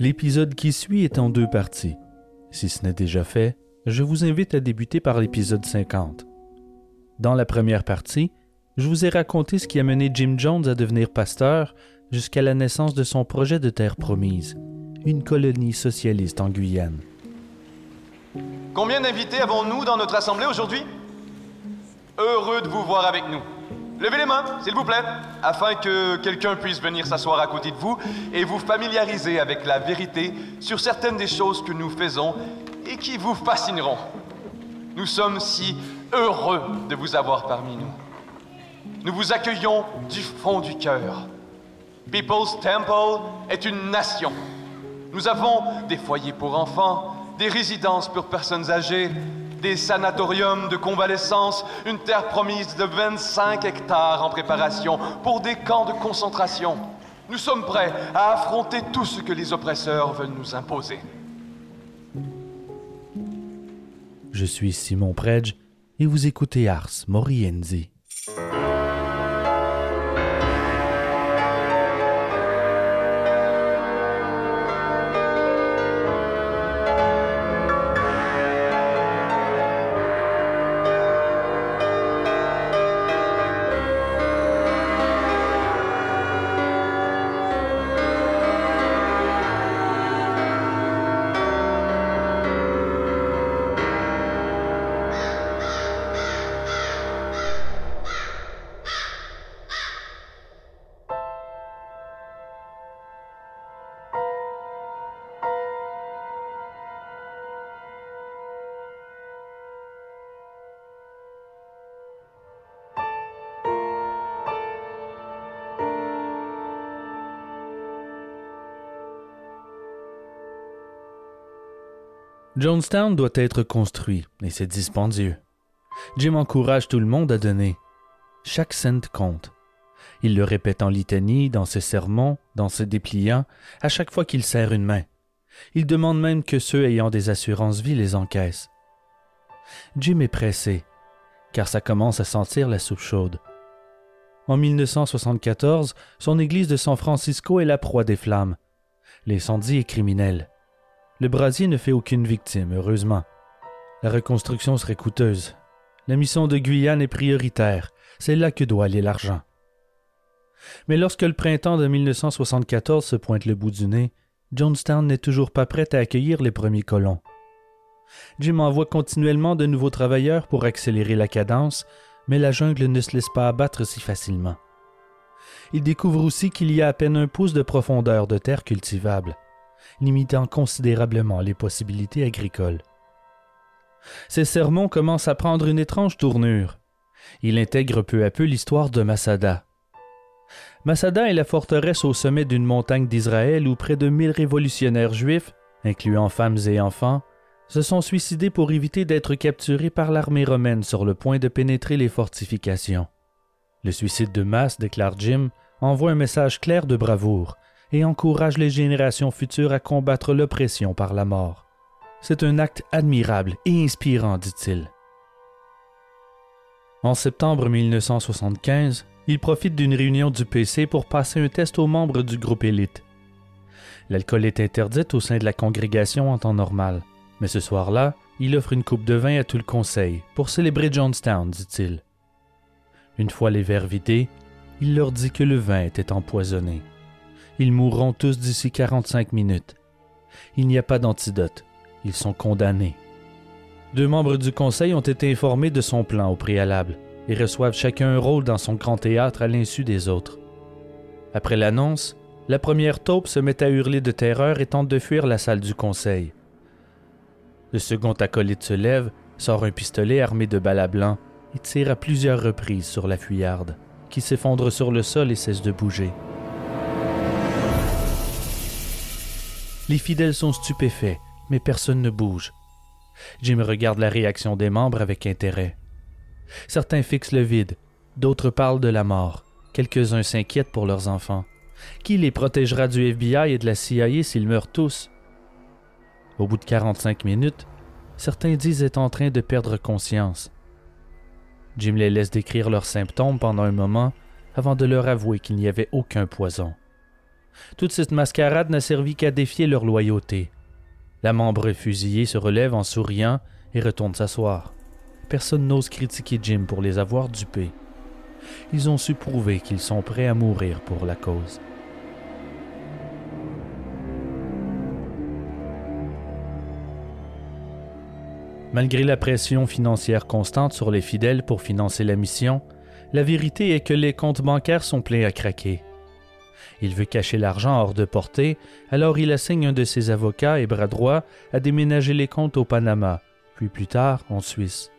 L'épisode qui suit est en deux parties. Si ce n'est déjà fait, je vous invite à débuter par l'épisode 50. Dans la première partie, je vous ai raconté ce qui a mené Jim Jones à devenir pasteur jusqu'à la naissance de son projet de terre promise, une colonie socialiste en Guyane. Combien d'invités avons-nous dans notre assemblée aujourd'hui? Heureux de vous voir avec nous. Levez les mains, s'il vous plaît, afin que quelqu'un puisse venir s'asseoir à côté de vous et vous familiariser avec la vérité sur certaines des choses que nous faisons et qui vous fascineront. Nous sommes si heureux de vous avoir parmi nous. Nous vous accueillons du fond du cœur. People's Temple est une nation. Nous avons des foyers pour enfants, des résidences pour personnes âgées, des sanatoriums de convalescence, une terre promise de 25 hectares en préparation pour des camps de concentration. Nous sommes prêts à affronter tout ce que les oppresseurs veulent nous imposer. Je suis Simon Predge et vous écoutez Ars Morienzi. Jonestown doit être construit, et c'est dispendieux. Jim encourage tout le monde à donner. Chaque cent compte. Il le répète en litanie, dans ses sermons, dans ses dépliants, à chaque fois qu'il serre une main. Il demande même que ceux ayant des assurances-vie les encaissent. Jim est pressé, car ça commence à sentir la soupe chaude. En 1974, son église de San Francisco est la proie des flammes. L'incendie est criminel. Le brasier ne fait aucune victime, heureusement. La reconstruction serait coûteuse. La mission de Guyane est prioritaire. C'est là que doit aller l'argent. Mais lorsque le printemps de 1974 se pointe le bout du nez, Jonestown n'est toujours pas prête à accueillir les premiers colons. Jim envoie continuellement de nouveaux travailleurs pour accélérer la cadence, mais la jungle ne se laisse pas abattre si facilement. Il découvre aussi qu'il y a à peine un pouce de profondeur de terre cultivable limitant considérablement les possibilités agricoles. Ses sermons commencent à prendre une étrange tournure. Il intègre peu à peu l'histoire de Masada. Masada est la forteresse au sommet d'une montagne d'Israël où près de mille révolutionnaires juifs, incluant femmes et enfants, se sont suicidés pour éviter d'être capturés par l'armée romaine sur le point de pénétrer les fortifications. Le suicide de masse, déclare Jim, envoie un message clair de bravoure, et encourage les générations futures à combattre l'oppression par la mort. C'est un acte admirable et inspirant, dit-il. En septembre 1975, il profite d'une réunion du PC pour passer un test aux membres du groupe élite. L'alcool est interdit au sein de la congrégation en temps normal, mais ce soir-là, il offre une coupe de vin à tout le conseil pour célébrer Johnstown, dit-il. Une fois les verres vidés, il leur dit que le vin était empoisonné. Ils mourront tous d'ici 45 minutes. Il n'y a pas d'antidote. Ils sont condamnés. Deux membres du conseil ont été informés de son plan au préalable et reçoivent chacun un rôle dans son grand théâtre à l'insu des autres. Après l'annonce, la première taupe se met à hurler de terreur et tente de fuir la salle du conseil. Le second acolyte se lève, sort un pistolet armé de balles à blanc et tire à plusieurs reprises sur la fuyarde, qui s'effondre sur le sol et cesse de bouger. Les fidèles sont stupéfaits, mais personne ne bouge. Jim regarde la réaction des membres avec intérêt. Certains fixent le vide, d'autres parlent de la mort, quelques-uns s'inquiètent pour leurs enfants. Qui les protégera du FBI et de la CIA s'ils meurent tous? Au bout de 45 minutes, certains disent être en train de perdre conscience. Jim les laisse décrire leurs symptômes pendant un moment avant de leur avouer qu'il n'y avait aucun poison. Toute cette mascarade n'a servi qu'à défier leur loyauté. La membre fusillée se relève en souriant et retourne s'asseoir. Personne n'ose critiquer Jim pour les avoir dupés. Ils ont su prouver qu'ils sont prêts à mourir pour la cause. Malgré la pression financière constante sur les fidèles pour financer la mission, la vérité est que les comptes bancaires sont pleins à craquer. Il veut cacher l'argent hors de portée, alors il assigne un de ses avocats et bras droits à déménager les comptes au Panama, puis plus tard en Suisse.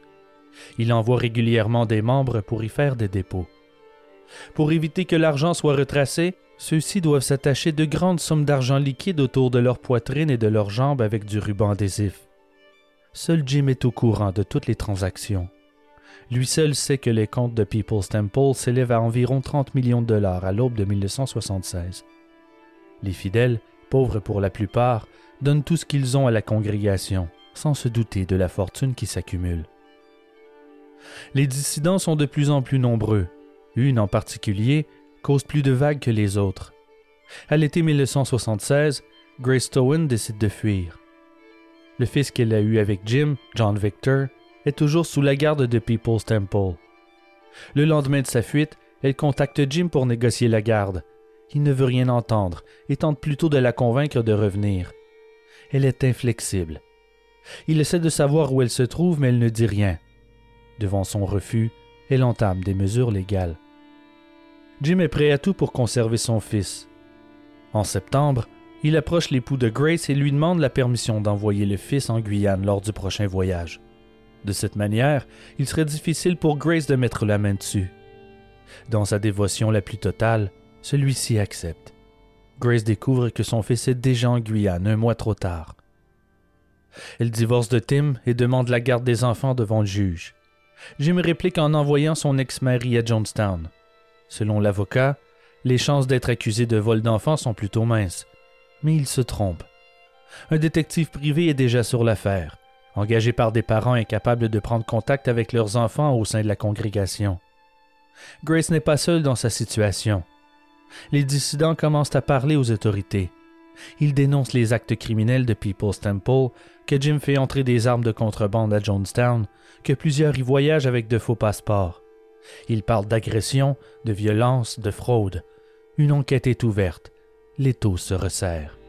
Il envoie régulièrement des membres pour y faire des dépôts. Pour éviter que l'argent soit retracé, ceux-ci doivent s'attacher de grandes sommes d'argent liquide autour de leur poitrine et de leurs jambes avec du ruban adhésif. Seul Jim est au courant de toutes les transactions. Lui seul sait que les comptes de People's Temple s'élèvent à environ 30 millions de dollars à l'aube de 1976. Les fidèles, pauvres pour la plupart, donnent tout ce qu'ils ont à la congrégation, sans se douter de la fortune qui s'accumule. Les dissidents sont de plus en plus nombreux. Une en particulier cause plus de vagues que les autres. À l'été 1976, Grace Stowen décide de fuir. Le fils qu'elle a eu avec Jim, John Victor, est toujours sous la garde de People's Temple. Le lendemain de sa fuite, elle contacte Jim pour négocier la garde. Il ne veut rien entendre et tente plutôt de la convaincre de revenir. Elle est inflexible. Il essaie de savoir où elle se trouve, mais elle ne dit rien. Devant son refus, elle entame des mesures légales. Jim est prêt à tout pour conserver son fils. En septembre, il approche l'époux de Grace et lui demande la permission d'envoyer le fils en Guyane lors du prochain voyage. De cette manière, il serait difficile pour Grace de mettre la main dessus. Dans sa dévotion la plus totale, celui-ci accepte. Grace découvre que son fils est déjà en Guyane un mois trop tard. Elle divorce de Tim et demande la garde des enfants devant le juge. Jim réplique en envoyant son ex-mari à Jonestown. Selon l'avocat, les chances d'être accusé de vol d'enfants sont plutôt minces, mais il se trompe. Un détective privé est déjà sur l'affaire, engagé par des parents incapables de prendre contact avec leurs enfants au sein de la congrégation. Grace n'est pas seule dans sa situation. Les dissidents commencent à parler aux autorités. Ils dénoncent les actes criminels de People's Temple, que Jim fait entrer des armes de contrebande à Jonestown, que plusieurs y voyagent avec de faux passeports. Ils parlent d'agression, de violence, de fraude. Une enquête est ouverte l'étau se resserre.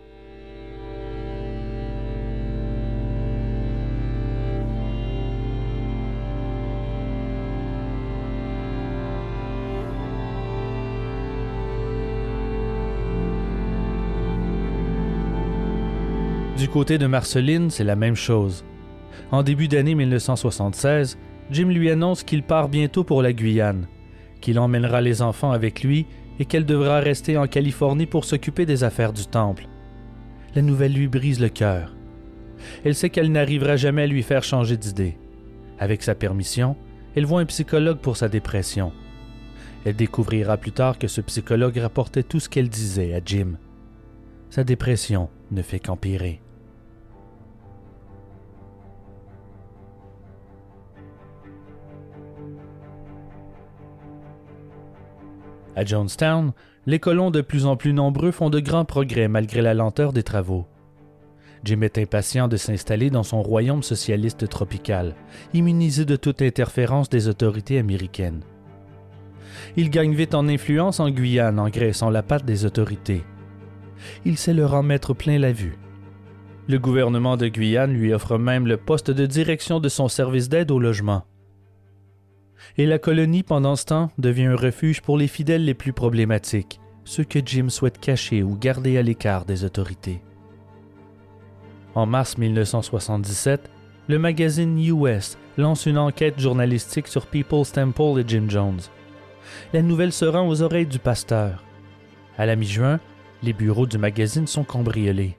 Côté de Marceline, c'est la même chose. En début d'année 1976, Jim lui annonce qu'il part bientôt pour la Guyane, qu'il emmènera les enfants avec lui et qu'elle devra rester en Californie pour s'occuper des affaires du temple. La nouvelle lui brise le cœur. Elle sait qu'elle n'arrivera jamais à lui faire changer d'idée. Avec sa permission, elle voit un psychologue pour sa dépression. Elle découvrira plus tard que ce psychologue rapportait tout ce qu'elle disait à Jim. Sa dépression ne fait qu'empirer. À Jonestown, les colons de plus en plus nombreux font de grands progrès malgré la lenteur des travaux. Jim est impatient de s'installer dans son royaume socialiste tropical, immunisé de toute interférence des autorités américaines. Il gagne vite en influence en Guyane en graissant la patte des autorités. Il sait leur en mettre plein la vue. Le gouvernement de Guyane lui offre même le poste de direction de son service d'aide au logement et la colonie pendant ce temps devient un refuge pour les fidèles les plus problématiques, ceux que Jim souhaite cacher ou garder à l'écart des autorités. En mars 1977, le magazine US lance une enquête journalistique sur People's Temple et Jim Jones. La nouvelle se rend aux oreilles du pasteur. À la mi-juin, les bureaux du magazine sont cambriolés.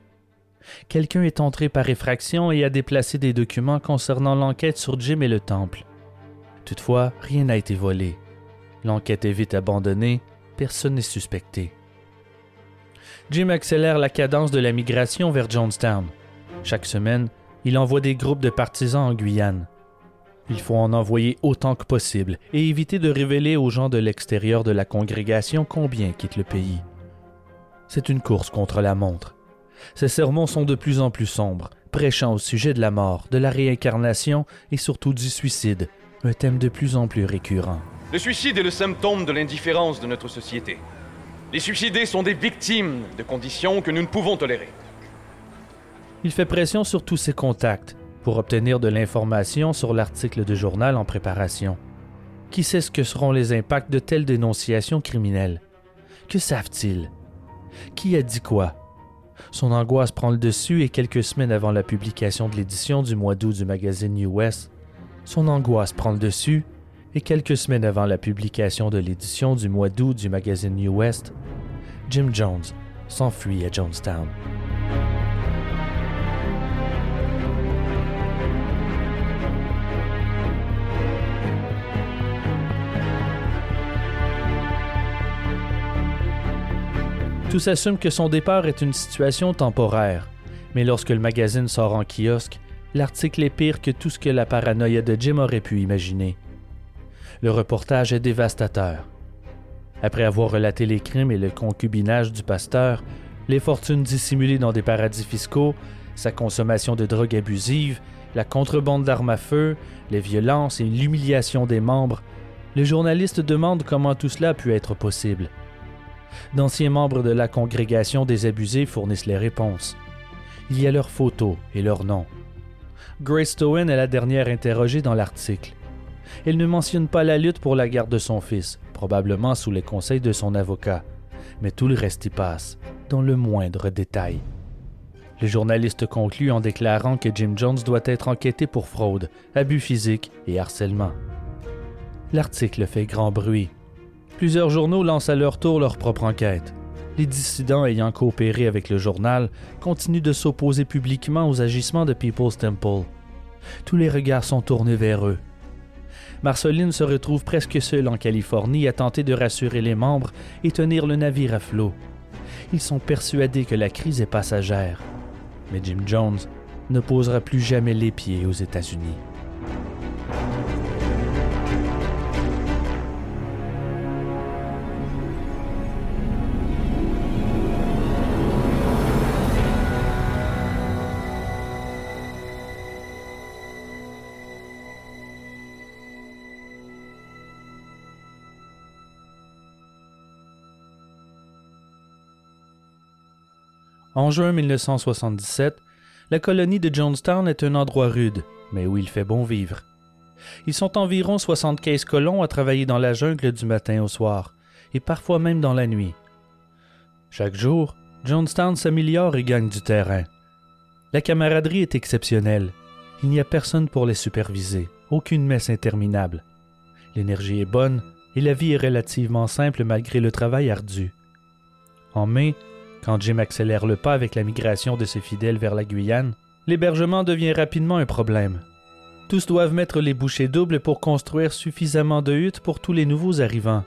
Quelqu'un est entré par effraction et a déplacé des documents concernant l'enquête sur Jim et le temple. Toutefois, rien n'a été volé. L'enquête est vite abandonnée, personne n'est suspecté. Jim accélère la cadence de la migration vers Jonestown. Chaque semaine, il envoie des groupes de partisans en Guyane. Il faut en envoyer autant que possible et éviter de révéler aux gens de l'extérieur de la congrégation combien quitte le pays. C'est une course contre la montre. Ses sermons sont de plus en plus sombres, prêchant au sujet de la mort, de la réincarnation et surtout du suicide, un thème de plus en plus récurrent. Le suicide est le symptôme de l'indifférence de notre société. Les suicidés sont des victimes de conditions que nous ne pouvons tolérer. Il fait pression sur tous ses contacts pour obtenir de l'information sur l'article de journal en préparation. Qui sait ce que seront les impacts de telles dénonciations criminelles? Que savent-ils? Qui a dit quoi? Son angoisse prend le dessus et quelques semaines avant la publication de l'édition du mois d'août du magazine New West, son angoisse prend le dessus et quelques semaines avant la publication de l'édition du mois d'août du magazine New West, Jim Jones s'enfuit à Jonestown. Tout s'assume que son départ est une situation temporaire, mais lorsque le magazine sort en kiosque, l'article est pire que tout ce que la paranoïa de Jim aurait pu imaginer. Le reportage est dévastateur. Après avoir relaté les crimes et le concubinage du pasteur, les fortunes dissimulées dans des paradis fiscaux, sa consommation de drogue abusive, la contrebande d'armes à feu, les violences et l'humiliation des membres, le journaliste demande comment tout cela a pu être possible d'anciens membres de la congrégation des abusés fournissent les réponses. Il y a leurs photos et leurs noms. Grace Stowen est la dernière interrogée dans l'article. Elle ne mentionne pas la lutte pour la garde de son fils, probablement sous les conseils de son avocat, mais tout le reste y passe, dans le moindre détail. Le journaliste conclut en déclarant que Jim Jones doit être enquêté pour fraude, abus physique et harcèlement. L'article fait grand bruit Plusieurs journaux lancent à leur tour leur propre enquête. Les dissidents ayant coopéré avec le journal continuent de s'opposer publiquement aux agissements de People's Temple. Tous les regards sont tournés vers eux. Marceline se retrouve presque seule en Californie à tenter de rassurer les membres et tenir le navire à flot. Ils sont persuadés que la crise est passagère. Mais Jim Jones ne posera plus jamais les pieds aux États-Unis. En juin 1977, la colonie de Jonestown est un endroit rude, mais où il fait bon vivre. Ils sont environ 75 colons à travailler dans la jungle du matin au soir, et parfois même dans la nuit. Chaque jour, Jonestown s'améliore et gagne du terrain. La camaraderie est exceptionnelle. Il n'y a personne pour les superviser, aucune messe interminable. L'énergie est bonne et la vie est relativement simple malgré le travail ardu. En mai, quand Jim accélère le pas avec la migration de ses fidèles vers la Guyane, l'hébergement devient rapidement un problème. Tous doivent mettre les bouchées doubles pour construire suffisamment de huttes pour tous les nouveaux arrivants.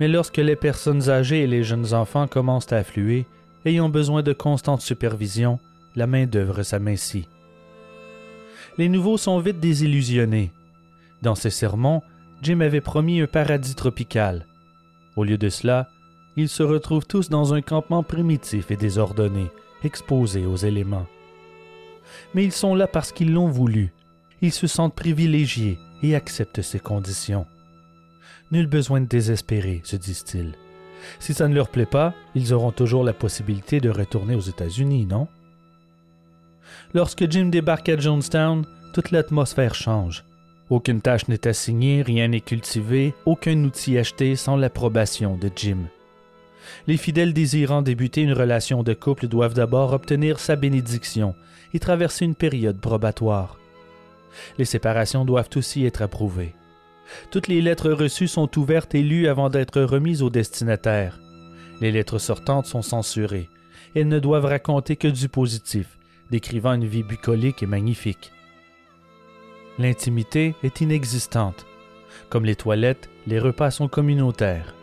Mais lorsque les personnes âgées et les jeunes enfants commencent à affluer, ayant besoin de constante supervision, la main-d'œuvre s'amincit. Les nouveaux sont vite désillusionnés. Dans ses sermons, Jim avait promis un paradis tropical. Au lieu de cela, ils se retrouvent tous dans un campement primitif et désordonné, exposés aux éléments. Mais ils sont là parce qu'ils l'ont voulu. Ils se sentent privilégiés et acceptent ces conditions. Nul besoin de désespérer, se disent-ils. Si ça ne leur plaît pas, ils auront toujours la possibilité de retourner aux États-Unis, non? Lorsque Jim débarque à Jonestown, toute l'atmosphère change. Aucune tâche n'est assignée, rien n'est cultivé, aucun outil acheté sans l'approbation de Jim. Les fidèles désirant débuter une relation de couple doivent d'abord obtenir sa bénédiction et traverser une période probatoire. Les séparations doivent aussi être approuvées. Toutes les lettres reçues sont ouvertes et lues avant d'être remises au destinataire. Les lettres sortantes sont censurées. Elles ne doivent raconter que du positif, décrivant une vie bucolique et magnifique. L'intimité est inexistante. Comme les toilettes, les repas sont communautaires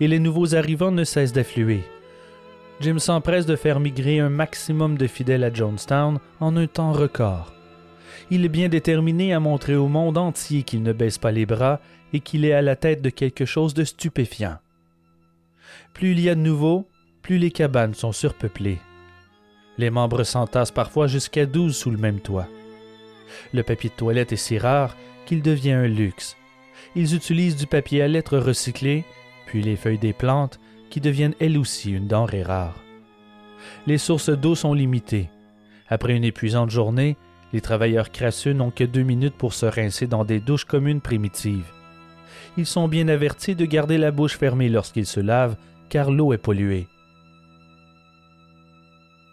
et les nouveaux arrivants ne cessent d'affluer. Jim s'empresse de faire migrer un maximum de fidèles à Jonestown en un temps record. Il est bien déterminé à montrer au monde entier qu'il ne baisse pas les bras et qu'il est à la tête de quelque chose de stupéfiant. Plus il y a de nouveaux, plus les cabanes sont surpeuplées. Les membres s'entassent parfois jusqu'à douze sous le même toit. Le papier de toilette est si rare qu'il devient un luxe. Ils utilisent du papier à lettres recyclé, les feuilles des plantes, qui deviennent elles aussi une denrée rare. Les sources d'eau sont limitées. Après une épuisante journée, les travailleurs crasseux n'ont que deux minutes pour se rincer dans des douches communes primitives. Ils sont bien avertis de garder la bouche fermée lorsqu'ils se lavent, car l'eau est polluée.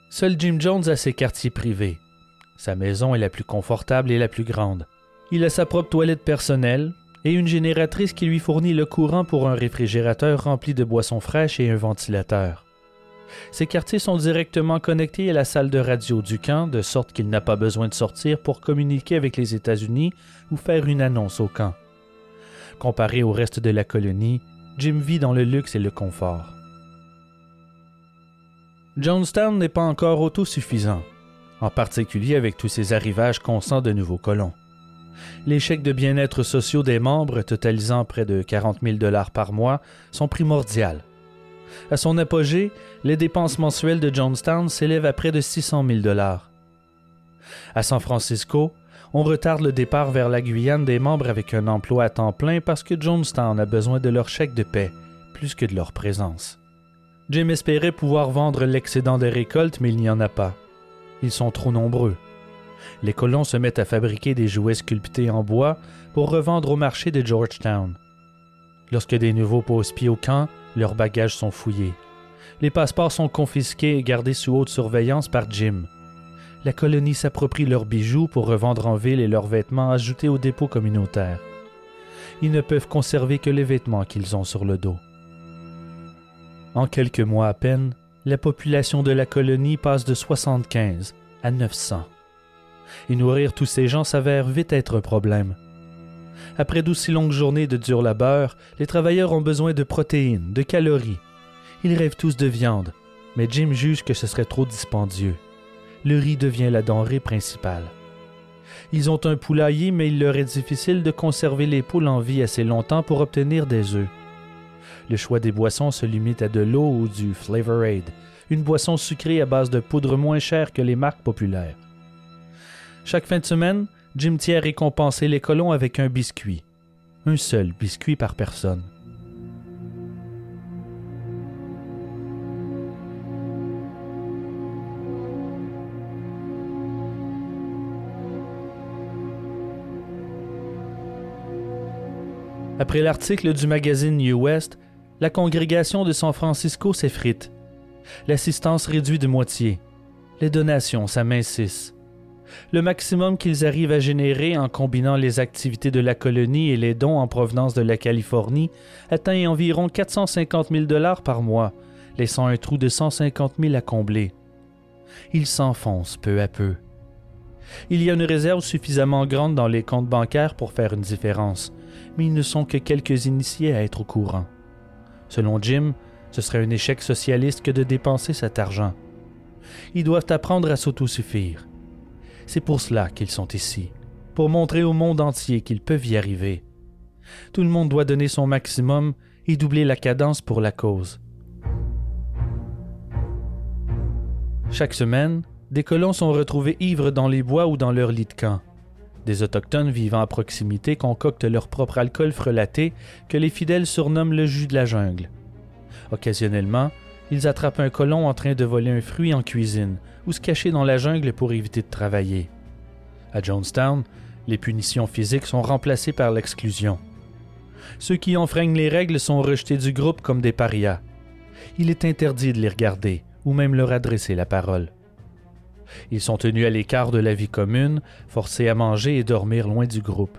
Seul Jim Jones a ses quartiers privés. Sa maison est la plus confortable et la plus grande. Il a sa propre toilette personnelle et une génératrice qui lui fournit le courant pour un réfrigérateur rempli de boissons fraîches et un ventilateur. Ces quartiers sont directement connectés à la salle de radio du camp, de sorte qu'il n'a pas besoin de sortir pour communiquer avec les États-Unis ou faire une annonce au camp. Comparé au reste de la colonie, Jim vit dans le luxe et le confort. Jonestown n'est pas encore autosuffisant, en particulier avec tous ces arrivages constants de nouveaux colons. Les chèques de bien-être sociaux des membres, totalisant près de 40 000 dollars par mois, sont primordiales. À son apogée, les dépenses mensuelles de Jonestown s'élèvent à près de 600 000 dollars. À San Francisco, on retarde le départ vers la Guyane des membres avec un emploi à temps plein parce que Jonestown a besoin de leur chèque de paix plus que de leur présence. Jim espérait pouvoir vendre l'excédent des récoltes, mais il n'y en a pas. Ils sont trop nombreux. Les colons se mettent à fabriquer des jouets sculptés en bois pour revendre au marché de Georgetown. Lorsque des nouveaux posent pied au camp, leurs bagages sont fouillés. Les passeports sont confisqués et gardés sous haute surveillance par Jim. La colonie s'approprie leurs bijoux pour revendre en ville et leurs vêtements ajoutés au dépôt communautaire. Ils ne peuvent conserver que les vêtements qu'ils ont sur le dos. En quelques mois à peine, la population de la colonie passe de 75 à 900. Et nourrir tous ces gens s'avère vite être un problème. Après d'aussi longues journées de dur labeur, les travailleurs ont besoin de protéines, de calories. Ils rêvent tous de viande, mais Jim juge que ce serait trop dispendieux. Le riz devient la denrée principale. Ils ont un poulailler, mais il leur est difficile de conserver les poules en vie assez longtemps pour obtenir des œufs. Le choix des boissons se limite à de l'eau ou du Flavorade, une boisson sucrée à base de poudre moins chère que les marques populaires. Chaque fin de semaine, Jim tient à récompenser les colons avec un biscuit. Un seul biscuit par personne. Après l'article du magazine New West, la congrégation de San Francisco s'effrite. L'assistance réduit de moitié. Les donations s'amincissent. Le maximum qu'ils arrivent à générer en combinant les activités de la colonie et les dons en provenance de la Californie atteint environ 450 000 dollars par mois, laissant un trou de 150 000 à combler. Ils s'enfoncent peu à peu. Il y a une réserve suffisamment grande dans les comptes bancaires pour faire une différence, mais ils ne sont que quelques initiés à être au courant. Selon Jim, ce serait un échec socialiste que de dépenser cet argent. Ils doivent apprendre à s'autosuffire. C'est pour cela qu'ils sont ici, pour montrer au monde entier qu'ils peuvent y arriver. Tout le monde doit donner son maximum et doubler la cadence pour la cause. Chaque semaine, des colons sont retrouvés ivres dans les bois ou dans leur lit de camp. Des autochtones vivant à proximité concoctent leur propre alcool frelaté que les fidèles surnomment le jus de la jungle. Occasionnellement, ils attrapent un colon en train de voler un fruit en cuisine ou se cacher dans la jungle pour éviter de travailler. À Jonestown, les punitions physiques sont remplacées par l'exclusion. Ceux qui enfreignent les règles sont rejetés du groupe comme des parias. Il est interdit de les regarder ou même leur adresser la parole. Ils sont tenus à l'écart de la vie commune, forcés à manger et dormir loin du groupe.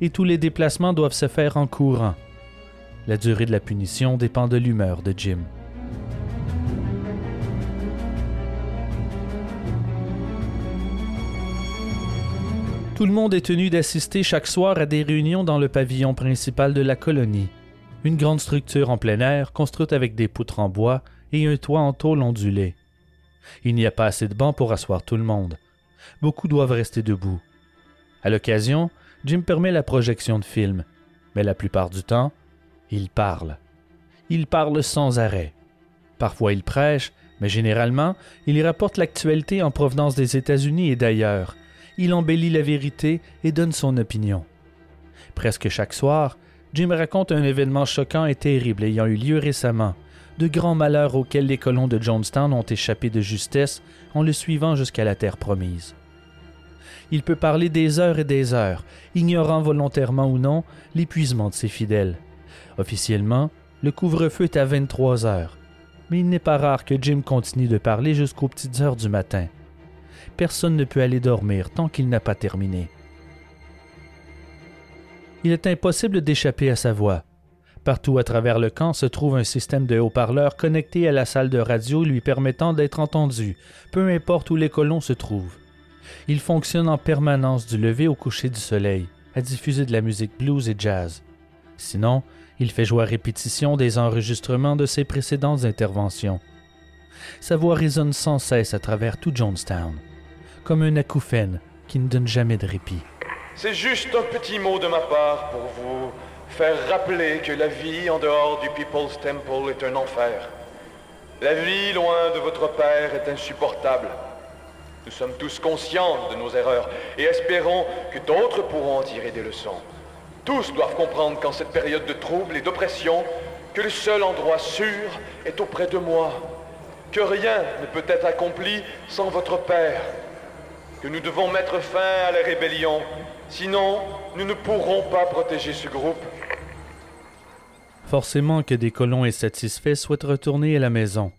Et tous les déplacements doivent se faire en courant. La durée de la punition dépend de l'humeur de Jim. Tout le monde est tenu d'assister chaque soir à des réunions dans le pavillon principal de la colonie, une grande structure en plein air construite avec des poutres en bois et un toit en tôle ondulé. Il n'y a pas assez de bancs pour asseoir tout le monde. Beaucoup doivent rester debout. À l'occasion, Jim permet la projection de films, mais la plupart du temps, il parle. Il parle sans arrêt. Parfois il prêche, mais généralement, il y rapporte l'actualité en provenance des États-Unis et d'ailleurs. Il embellit la vérité et donne son opinion. Presque chaque soir, Jim raconte un événement choquant et terrible ayant eu lieu récemment, de grands malheurs auxquels les colons de Jonestown ont échappé de justesse en le suivant jusqu'à la terre promise. Il peut parler des heures et des heures, ignorant volontairement ou non l'épuisement de ses fidèles. Officiellement, le couvre-feu est à 23 heures, mais il n'est pas rare que Jim continue de parler jusqu'aux petites heures du matin. Personne ne peut aller dormir tant qu'il n'a pas terminé. Il est impossible d'échapper à sa voix. Partout à travers le camp se trouve un système de haut-parleurs connecté à la salle de radio lui permettant d'être entendu, peu importe où les colons se trouvent. Il fonctionne en permanence du lever au coucher du soleil, à diffuser de la musique blues et jazz. Sinon, il fait jouer à répétition des enregistrements de ses précédentes interventions. Sa voix résonne sans cesse à travers tout Jonestown, comme un acouphène qui ne donne jamais de répit. C'est juste un petit mot de ma part pour vous faire rappeler que la vie en dehors du People's Temple est un enfer. La vie loin de votre Père est insupportable. Nous sommes tous conscients de nos erreurs et espérons que d'autres pourront en tirer des leçons. Tous doivent comprendre qu'en cette période de trouble et d'oppression, que le seul endroit sûr est auprès de moi, que rien ne peut être accompli sans votre Père, nous devons mettre fin à la rébellion, sinon nous ne pourrons pas protéger ce groupe. Forcément que des colons insatisfaits souhaitent retourner à la maison,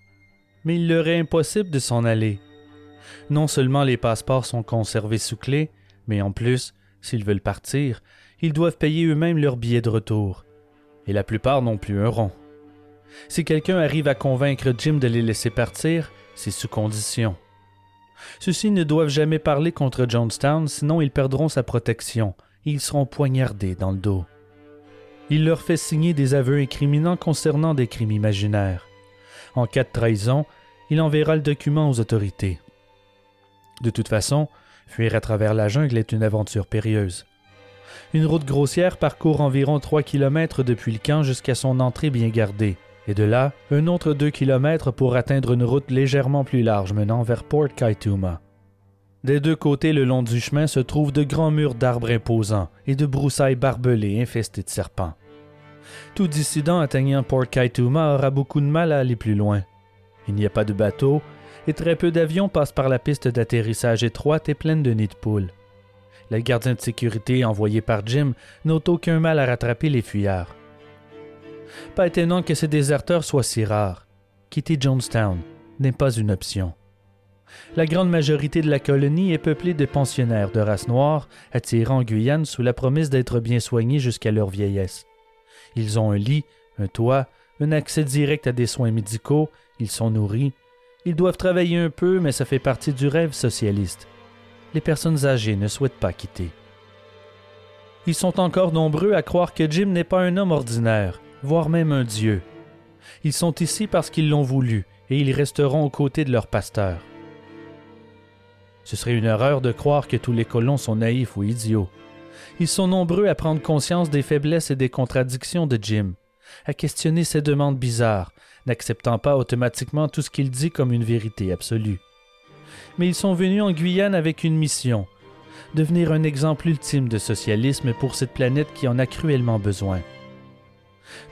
mais il leur est impossible de s'en aller. Non seulement les passeports sont conservés sous clé, mais en plus, s'ils veulent partir, ils doivent payer eux-mêmes leur billet de retour. Et la plupart n'ont plus un rond. Si quelqu'un arrive à convaincre Jim de les laisser partir, c'est sous condition. Ceux-ci ne doivent jamais parler contre Jonestown, sinon ils perdront sa protection ils seront poignardés dans le dos. Il leur fait signer des aveux incriminants concernant des crimes imaginaires. En cas de trahison, il enverra le document aux autorités. De toute façon, fuir à travers la jungle est une aventure périlleuse. Une route grossière parcourt environ 3 km depuis le camp jusqu'à son entrée bien gardée, et de là, un autre 2 km pour atteindre une route légèrement plus large menant vers Port Kaituma. Des deux côtés le long du chemin se trouvent de grands murs d'arbres imposants et de broussailles barbelées infestées de serpents. Tout dissident atteignant Port Kaituma aura beaucoup de mal à aller plus loin. Il n'y a pas de bateau et très peu d'avions passent par la piste d'atterrissage étroite et pleine de nids de poules le gardien de sécurité envoyé par Jim n'a aucun mal à rattraper les fuyards. Pas étonnant que ces déserteurs soient si rares. Quitter Jonestown n'est pas une option. La grande majorité de la colonie est peuplée de pensionnaires de race noire attirés en Guyane sous la promesse d'être bien soignés jusqu'à leur vieillesse. Ils ont un lit, un toit, un accès direct à des soins médicaux, ils sont nourris. Ils doivent travailler un peu, mais ça fait partie du rêve socialiste les personnes âgées ne souhaitent pas quitter. Ils sont encore nombreux à croire que Jim n'est pas un homme ordinaire, voire même un dieu. Ils sont ici parce qu'ils l'ont voulu, et ils resteront aux côtés de leur pasteur. Ce serait une erreur de croire que tous les colons sont naïfs ou idiots. Ils sont nombreux à prendre conscience des faiblesses et des contradictions de Jim, à questionner ses demandes bizarres, n'acceptant pas automatiquement tout ce qu'il dit comme une vérité absolue mais ils sont venus en Guyane avec une mission devenir un exemple ultime de socialisme pour cette planète qui en a cruellement besoin.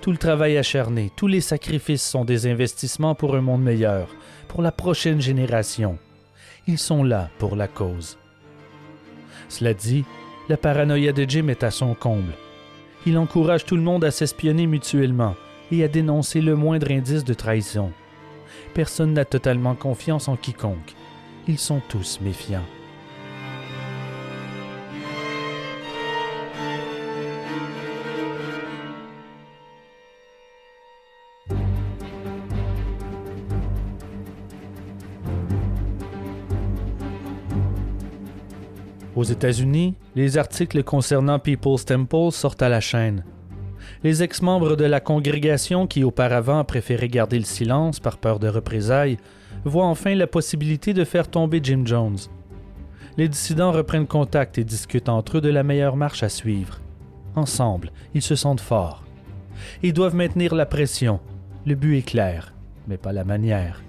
Tout le travail acharné, tous les sacrifices sont des investissements pour un monde meilleur, pour la prochaine génération. Ils sont là pour la cause. Cela dit, la paranoïa de Jim est à son comble. Il encourage tout le monde à s'espionner mutuellement et à dénoncer le moindre indice de trahison. Personne n'a totalement confiance en quiconque ils sont tous méfiants. Aux États-Unis, les articles concernant People's Temple sortent à la chaîne. Les ex-membres de la congrégation qui auparavant préféraient garder le silence par peur de représailles voit enfin la possibilité de faire tomber Jim Jones. Les dissidents reprennent contact et discutent entre eux de la meilleure marche à suivre. Ensemble, ils se sentent forts. Ils doivent maintenir la pression. Le but est clair mais pas la manière.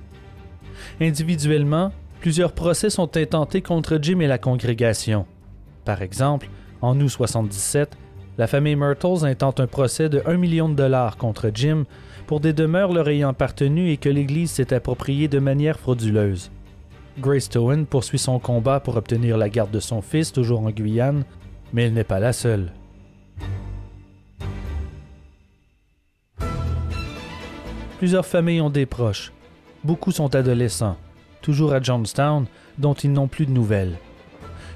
Individuellement, plusieurs procès sont intentés contre Jim et la congrégation. Par exemple, en août 77, la famille Myrtles intente un procès de 1 million de dollars contre Jim pour des demeures leur ayant appartenu et que l'Église s'est appropriée de manière frauduleuse. Grace Towen poursuit son combat pour obtenir la garde de son fils, toujours en Guyane, mais elle n'est pas la seule. Plusieurs familles ont des proches. Beaucoup sont adolescents, toujours à Johnstown, dont ils n'ont plus de nouvelles.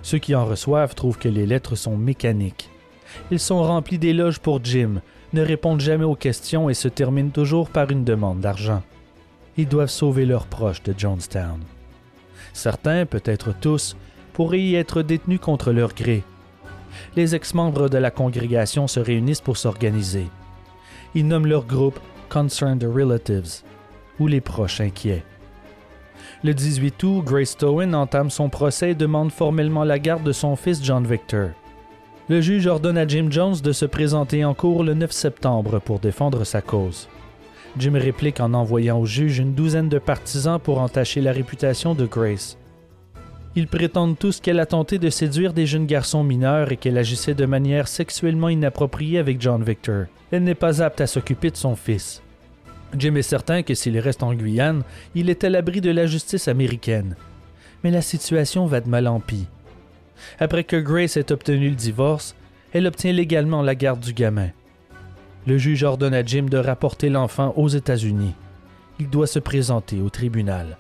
Ceux qui en reçoivent trouvent que les lettres sont mécaniques. Ils sont remplis d'éloges pour Jim, ne répondent jamais aux questions et se terminent toujours par une demande d'argent. Ils doivent sauver leurs proches de Johnstown. Certains, peut-être tous, pourraient y être détenus contre leur gré. Les ex-membres de la congrégation se réunissent pour s'organiser. Ils nomment leur groupe Concerned Relatives, ou les proches inquiets. Le 18 août, Grace Towen entame son procès et demande formellement la garde de son fils John Victor. Le juge ordonne à Jim Jones de se présenter en cours le 9 septembre pour défendre sa cause. Jim réplique en envoyant au juge une douzaine de partisans pour entacher la réputation de Grace. Ils prétendent tous qu'elle a tenté de séduire des jeunes garçons mineurs et qu'elle agissait de manière sexuellement inappropriée avec John Victor. Elle n'est pas apte à s'occuper de son fils. Jim est certain que s'il reste en Guyane, il est à l'abri de la justice américaine. Mais la situation va de mal en pis. Après que Grace ait obtenu le divorce, elle obtient légalement la garde du gamin. Le juge ordonne à Jim de rapporter l'enfant aux États-Unis. Il doit se présenter au tribunal.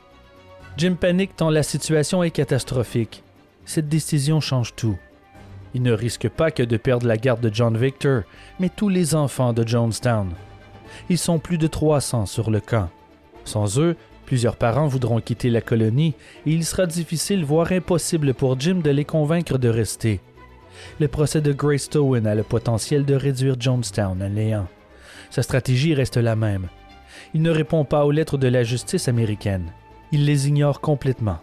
Jim panique tant la situation est catastrophique. Cette décision change tout. Il ne risque pas que de perdre la garde de John Victor, mais tous les enfants de Jonestown. Ils sont plus de 300 sur le camp. Sans eux, Plusieurs parents voudront quitter la colonie et il sera difficile, voire impossible pour Jim de les convaincre de rester. Le procès de Grace Towen a le potentiel de réduire Jonestown à néant. Sa stratégie reste la même. Il ne répond pas aux lettres de la justice américaine. Il les ignore complètement.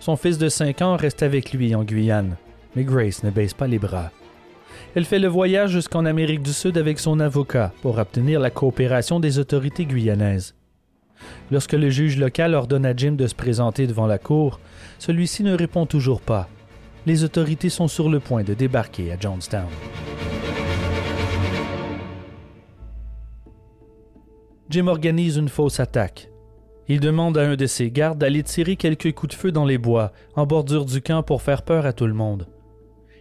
Son fils de 5 ans reste avec lui en Guyane, mais Grace ne baisse pas les bras. Elle fait le voyage jusqu'en Amérique du Sud avec son avocat pour obtenir la coopération des autorités guyanaises. Lorsque le juge local ordonne à Jim de se présenter devant la cour, celui-ci ne répond toujours pas. Les autorités sont sur le point de débarquer à Johnstown. Jim organise une fausse attaque. Il demande à un de ses gardes d'aller tirer quelques coups de feu dans les bois, en bordure du camp pour faire peur à tout le monde.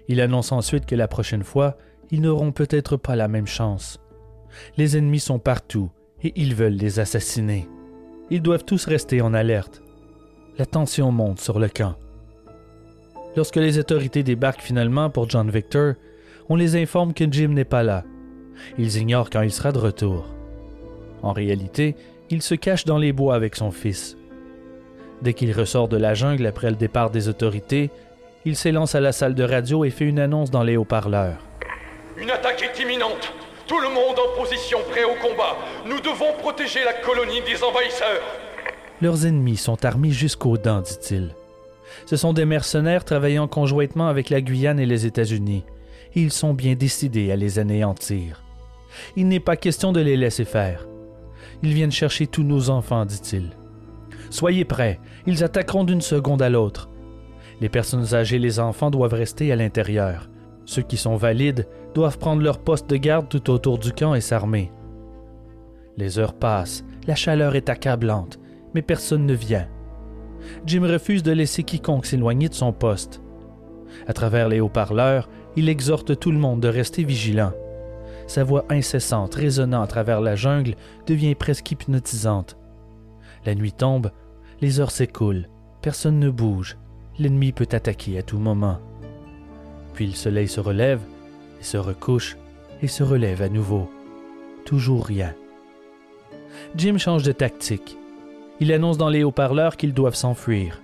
Il annonce ensuite que la prochaine fois, ils n'auront peut-être pas la même chance. Les ennemis sont partout et ils veulent les assassiner. Ils doivent tous rester en alerte. La tension monte sur le camp. Lorsque les autorités débarquent finalement pour John Victor, on les informe que Jim n'est pas là. Ils ignorent quand il sera de retour. En réalité, il se cache dans les bois avec son fils. Dès qu'il ressort de la jungle après le départ des autorités, il s'élance à la salle de radio et fait une annonce dans les haut-parleurs. Une attaque est imminente. Tout le monde en position, prêt au combat. Nous devons protéger la colonie des envahisseurs. Leurs ennemis sont armés jusqu'aux dents, dit-il. Ce sont des mercenaires travaillant conjointement avec la Guyane et les États-Unis. ils sont bien décidés à les anéantir. Il n'est pas question de les laisser faire. Ils viennent chercher tous nos enfants, dit-il. Soyez prêts, ils attaqueront d'une seconde à l'autre. Les personnes âgées et les enfants doivent rester à l'intérieur. Ceux qui sont valides doivent prendre leur poste de garde tout autour du camp et s'armer. Les heures passent, la chaleur est accablante, mais personne ne vient. Jim refuse de laisser quiconque s'éloigner de son poste. À travers les haut-parleurs, il exhorte tout le monde de rester vigilant. Sa voix incessante résonnant à travers la jungle devient presque hypnotisante. La nuit tombe, les heures s'écoulent, personne ne bouge, l'ennemi peut attaquer à tout moment. Puis le soleil se relève, se recouche, et se relève à nouveau. Toujours rien. Jim change de tactique. Il annonce dans les haut-parleurs qu'ils doivent s'enfuir.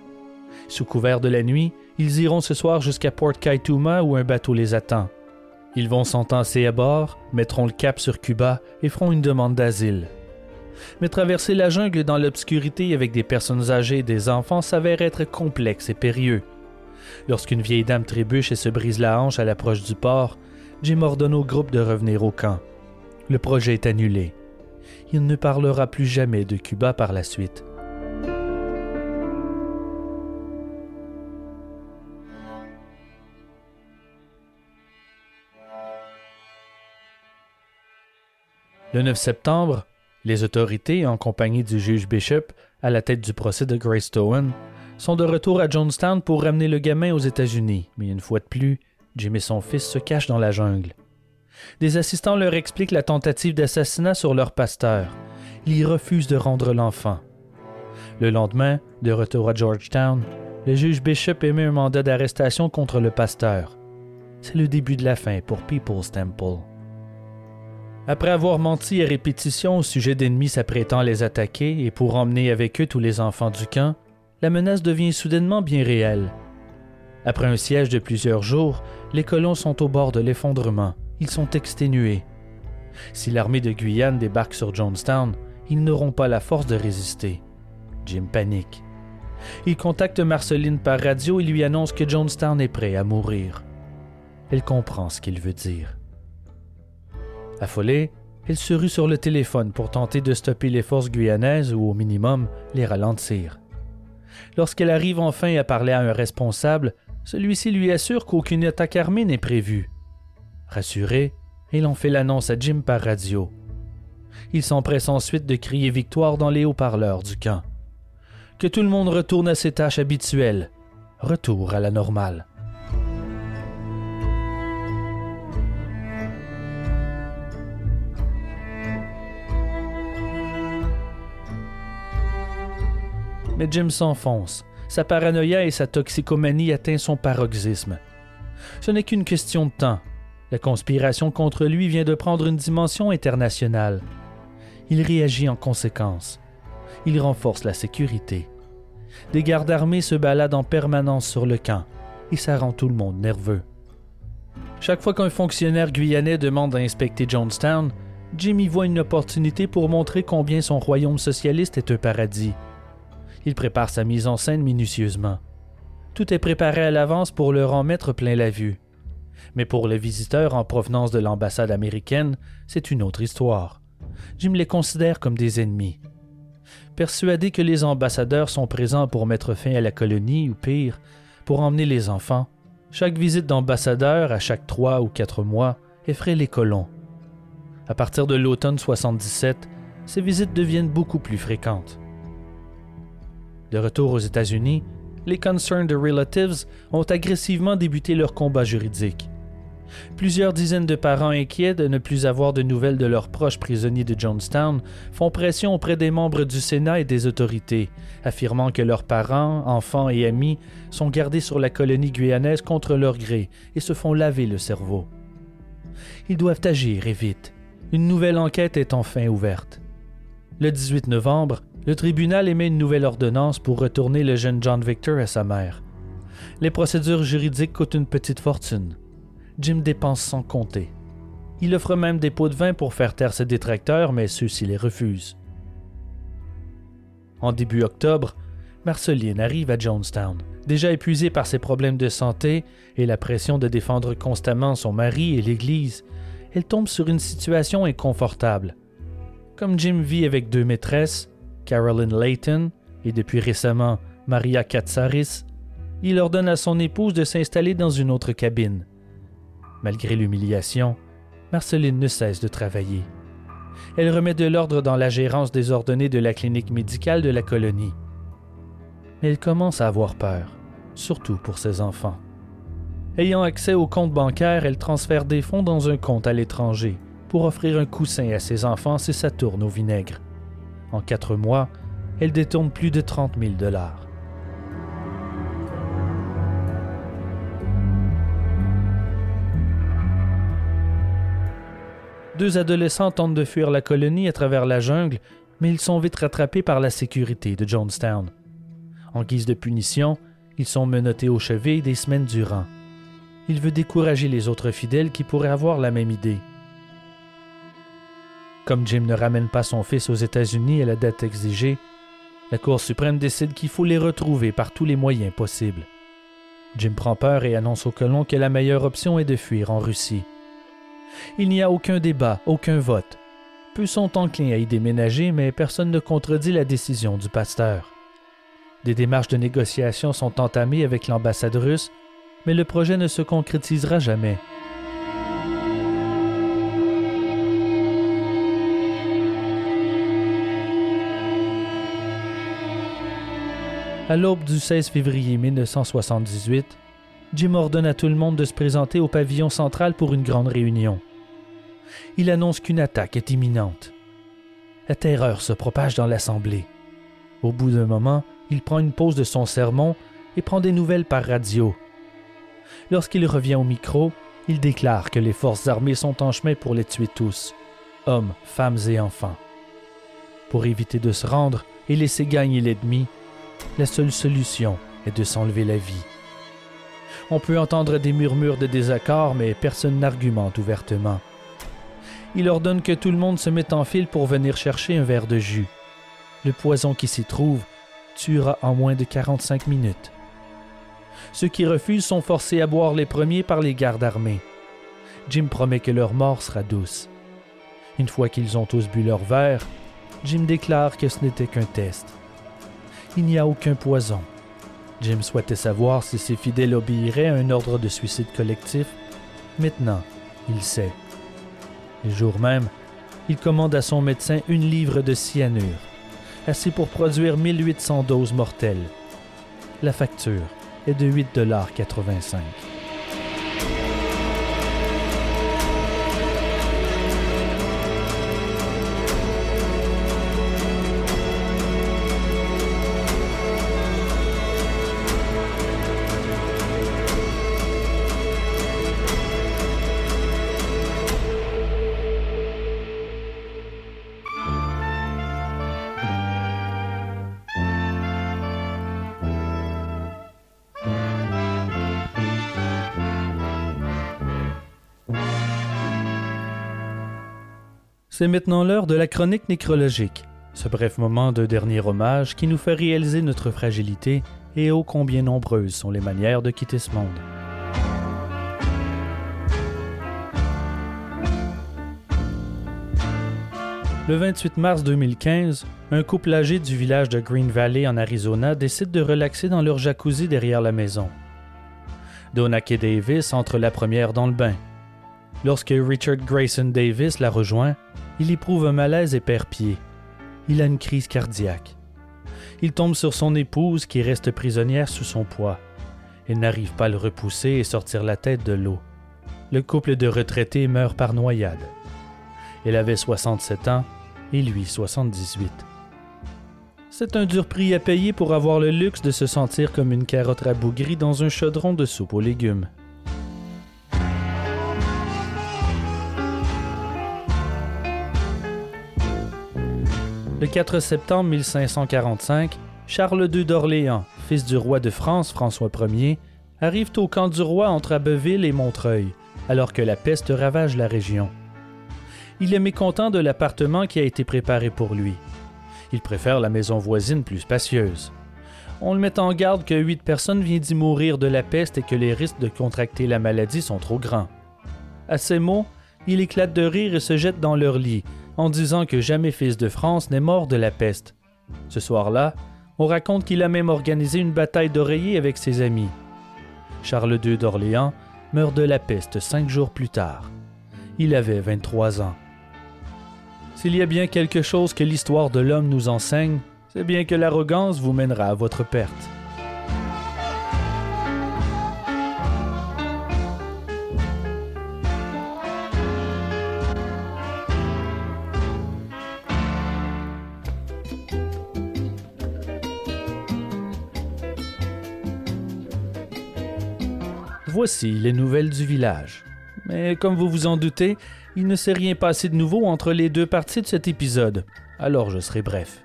Sous couvert de la nuit, ils iront ce soir jusqu'à Port Kaituma où un bateau les attend. Ils vont s'entasser à bord, mettront le cap sur Cuba et feront une demande d'asile. Mais traverser la jungle dans l'obscurité avec des personnes âgées et des enfants s'avère être complexe et périlleux. Lorsqu'une vieille dame trébuche et se brise la hanche à l'approche du port, Jim ordonne au groupe de revenir au camp. Le projet est annulé. Il ne parlera plus jamais de Cuba par la suite. Le 9 septembre, les autorités, en compagnie du juge Bishop, à la tête du procès de Grace Towen, sont de retour à Jonestown pour ramener le gamin aux États-Unis, mais une fois de plus, Jim et son fils se cachent dans la jungle. Des assistants leur expliquent la tentative d'assassinat sur leur pasteur. Ils refusent de rendre l'enfant. Le lendemain, de retour à Georgetown, le juge Bishop émet un mandat d'arrestation contre le pasteur. C'est le début de la fin pour People's Temple. Après avoir menti à répétition au sujet d'ennemis s'apprêtant à les attaquer et pour emmener avec eux tous les enfants du camp, la menace devient soudainement bien réelle. Après un siège de plusieurs jours, les colons sont au bord de l'effondrement. Ils sont exténués. Si l'armée de Guyane débarque sur Jonestown, ils n'auront pas la force de résister. Jim panique. Il contacte Marceline par radio et lui annonce que Jonestown est prêt à mourir. Elle comprend ce qu'il veut dire. Affolée, elle se rue sur le téléphone pour tenter de stopper les forces guyanaises ou au minimum les ralentir. Lorsqu'elle arrive enfin à parler à un responsable, celui-ci lui assure qu'aucune attaque armée n'est prévue. Rassuré, il en fait l'annonce à Jim par radio. Il s'empresse ensuite de crier victoire dans les haut-parleurs du camp. Que tout le monde retourne à ses tâches habituelles. Retour à la normale. Mais Jim s'enfonce. Sa paranoïa et sa toxicomanie atteignent son paroxysme. Ce n'est qu'une question de temps. La conspiration contre lui vient de prendre une dimension internationale. Il réagit en conséquence. Il renforce la sécurité. Des gardes armés se baladent en permanence sur le camp, et ça rend tout le monde nerveux. Chaque fois qu'un fonctionnaire guyanais demande à inspecter Jonestown, Jimmy voit une opportunité pour montrer combien son royaume socialiste est un paradis. Il prépare sa mise en scène minutieusement. Tout est préparé à l'avance pour leur en mettre plein la vue. Mais pour les visiteurs en provenance de l'ambassade américaine, c'est une autre histoire. Jim les considère comme des ennemis. Persuadé que les ambassadeurs sont présents pour mettre fin à la colonie ou pire, pour emmener les enfants, chaque visite d'ambassadeur à chaque trois ou quatre mois effraie les colons. À partir de l'automne 77, ces visites deviennent beaucoup plus fréquentes. De retour aux États-Unis, les Concerned Relatives ont agressivement débuté leur combat juridique. Plusieurs dizaines de parents inquiets de ne plus avoir de nouvelles de leurs proches prisonniers de Jonestown font pression auprès des membres du Sénat et des autorités, affirmant que leurs parents, enfants et amis sont gardés sur la colonie guyanaise contre leur gré et se font laver le cerveau. Ils doivent agir et vite. Une nouvelle enquête est enfin ouverte. Le 18 novembre, le tribunal émet une nouvelle ordonnance pour retourner le jeune John Victor à sa mère. Les procédures juridiques coûtent une petite fortune. Jim dépense sans compter. Il offre même des pots de vin pour faire taire ses détracteurs, mais ceux-ci les refusent. En début octobre, Marceline arrive à Jonestown. Déjà épuisée par ses problèmes de santé et la pression de défendre constamment son mari et l'Église, elle tombe sur une situation inconfortable. Comme Jim vit avec deux maîtresses, Carolyn Layton et depuis récemment Maria Katsaris, il ordonne à son épouse de s'installer dans une autre cabine. Malgré l'humiliation, Marceline ne cesse de travailler. Elle remet de l'ordre dans la gérance désordonnée de la clinique médicale de la colonie. Mais elle commence à avoir peur, surtout pour ses enfants. Ayant accès au compte bancaire, elle transfère des fonds dans un compte à l'étranger pour offrir un coussin à ses enfants si ça tourne au vinaigre. En quatre mois, elle détourne plus de 30 000 dollars. Deux adolescents tentent de fuir la colonie à travers la jungle, mais ils sont vite rattrapés par la sécurité de Jonestown. En guise de punition, ils sont menottés aux chevilles des semaines durant. Il veut décourager les autres fidèles qui pourraient avoir la même idée. Comme Jim ne ramène pas son fils aux États-Unis à la date exigée, la Cour suprême décide qu'il faut les retrouver par tous les moyens possibles. Jim prend peur et annonce aux colons que la meilleure option est de fuir en Russie. Il n'y a aucun débat, aucun vote. Peu sont enclins à y déménager, mais personne ne contredit la décision du pasteur. Des démarches de négociation sont entamées avec l'ambassade russe, mais le projet ne se concrétisera jamais. À l'aube du 16 février 1978, Jim ordonne à tout le monde de se présenter au pavillon central pour une grande réunion. Il annonce qu'une attaque est imminente. La terreur se propage dans l'assemblée. Au bout d'un moment, il prend une pause de son sermon et prend des nouvelles par radio. Lorsqu'il revient au micro, il déclare que les forces armées sont en chemin pour les tuer tous, hommes, femmes et enfants. Pour éviter de se rendre et laisser gagner l'ennemi, la seule solution est de s'enlever la vie. On peut entendre des murmures de désaccord, mais personne n'argumente ouvertement. Il ordonne que tout le monde se mette en file pour venir chercher un verre de jus. Le poison qui s'y trouve tuera en moins de 45 minutes. Ceux qui refusent sont forcés à boire les premiers par les gardes armés. Jim promet que leur mort sera douce. Une fois qu'ils ont tous bu leur verre, Jim déclare que ce n'était qu'un test. Il n'y a aucun poison. Jim souhaitait savoir si ses fidèles obéiraient à un ordre de suicide collectif. Maintenant, il sait. Le jour même, il commande à son médecin une livre de cyanure, assez pour produire 1800 doses mortelles. La facture est de 8,85 C'est maintenant l'heure de la chronique nécrologique, ce bref moment de dernier hommage qui nous fait réaliser notre fragilité et ô combien nombreuses sont les manières de quitter ce monde. Le 28 mars 2015, un couple âgé du village de Green Valley en Arizona décide de relaxer dans leur jacuzzi derrière la maison. Donak et Davis entrent la première dans le bain. Lorsque Richard Grayson Davis la rejoint, il éprouve un malaise et perd pied. Il a une crise cardiaque. Il tombe sur son épouse qui reste prisonnière sous son poids. Elle n'arrive pas à le repousser et sortir la tête de l'eau. Le couple de retraités meurt par noyade. Elle avait 67 ans et lui 78. C'est un dur prix à payer pour avoir le luxe de se sentir comme une carotte rabougrie dans un chaudron de soupe aux légumes. Le 4 septembre 1545, Charles II d'Orléans, fils du roi de France François Ier, arrive au camp du roi entre Abbeville et Montreuil, alors que la peste ravage la région. Il est mécontent de l'appartement qui a été préparé pour lui. Il préfère la maison voisine plus spacieuse. On le met en garde que huit personnes viennent d'y mourir de la peste et que les risques de contracter la maladie sont trop grands. À ces mots, il éclate de rire et se jette dans leur lit, en disant que jamais fils de France n'est mort de la peste. Ce soir-là, on raconte qu'il a même organisé une bataille d'oreillers avec ses amis. Charles II d'Orléans meurt de la peste cinq jours plus tard. Il avait 23 ans. S'il y a bien quelque chose que l'histoire de l'homme nous enseigne, c'est bien que l'arrogance vous mènera à votre perte. Voici les nouvelles du village. Mais comme vous vous en doutez, il ne s'est rien passé de nouveau entre les deux parties de cet épisode, alors je serai bref.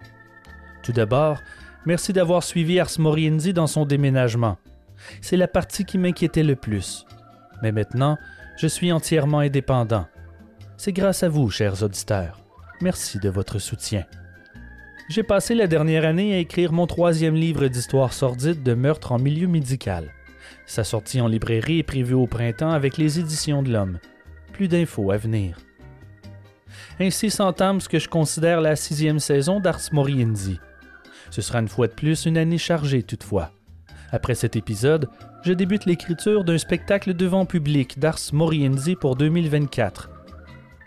Tout d'abord, merci d'avoir suivi Ars Moriendi dans son déménagement. C'est la partie qui m'inquiétait le plus. Mais maintenant, je suis entièrement indépendant. C'est grâce à vous, chers auditeurs. Merci de votre soutien. J'ai passé la dernière année à écrire mon troisième livre d'histoire sordide de meurtre en milieu médical. Sa sortie en librairie est prévue au printemps avec les éditions de l'Homme. Plus d'infos à venir. Ainsi s'entame ce que je considère la sixième saison d'Ars Moriendi. Ce sera une fois de plus une année chargée toutefois. Après cet épisode, je débute l'écriture d'un spectacle devant public d'Ars Moriendi pour 2024.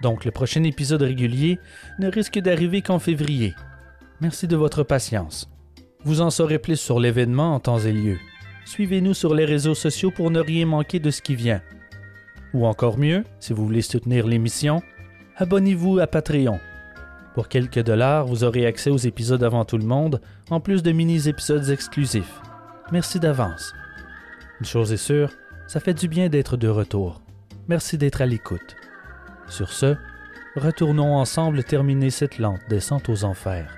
Donc le prochain épisode régulier ne risque d'arriver qu'en février. Merci de votre patience. Vous en saurez plus sur l'événement en temps et lieu. Suivez-nous sur les réseaux sociaux pour ne rien manquer de ce qui vient. Ou encore mieux, si vous voulez soutenir l'émission, abonnez-vous à Patreon. Pour quelques dollars, vous aurez accès aux épisodes avant tout le monde, en plus de mini-épisodes exclusifs. Merci d'avance. Une chose est sûre, ça fait du bien d'être de retour. Merci d'être à l'écoute. Sur ce, retournons ensemble terminer cette lente descente aux enfers.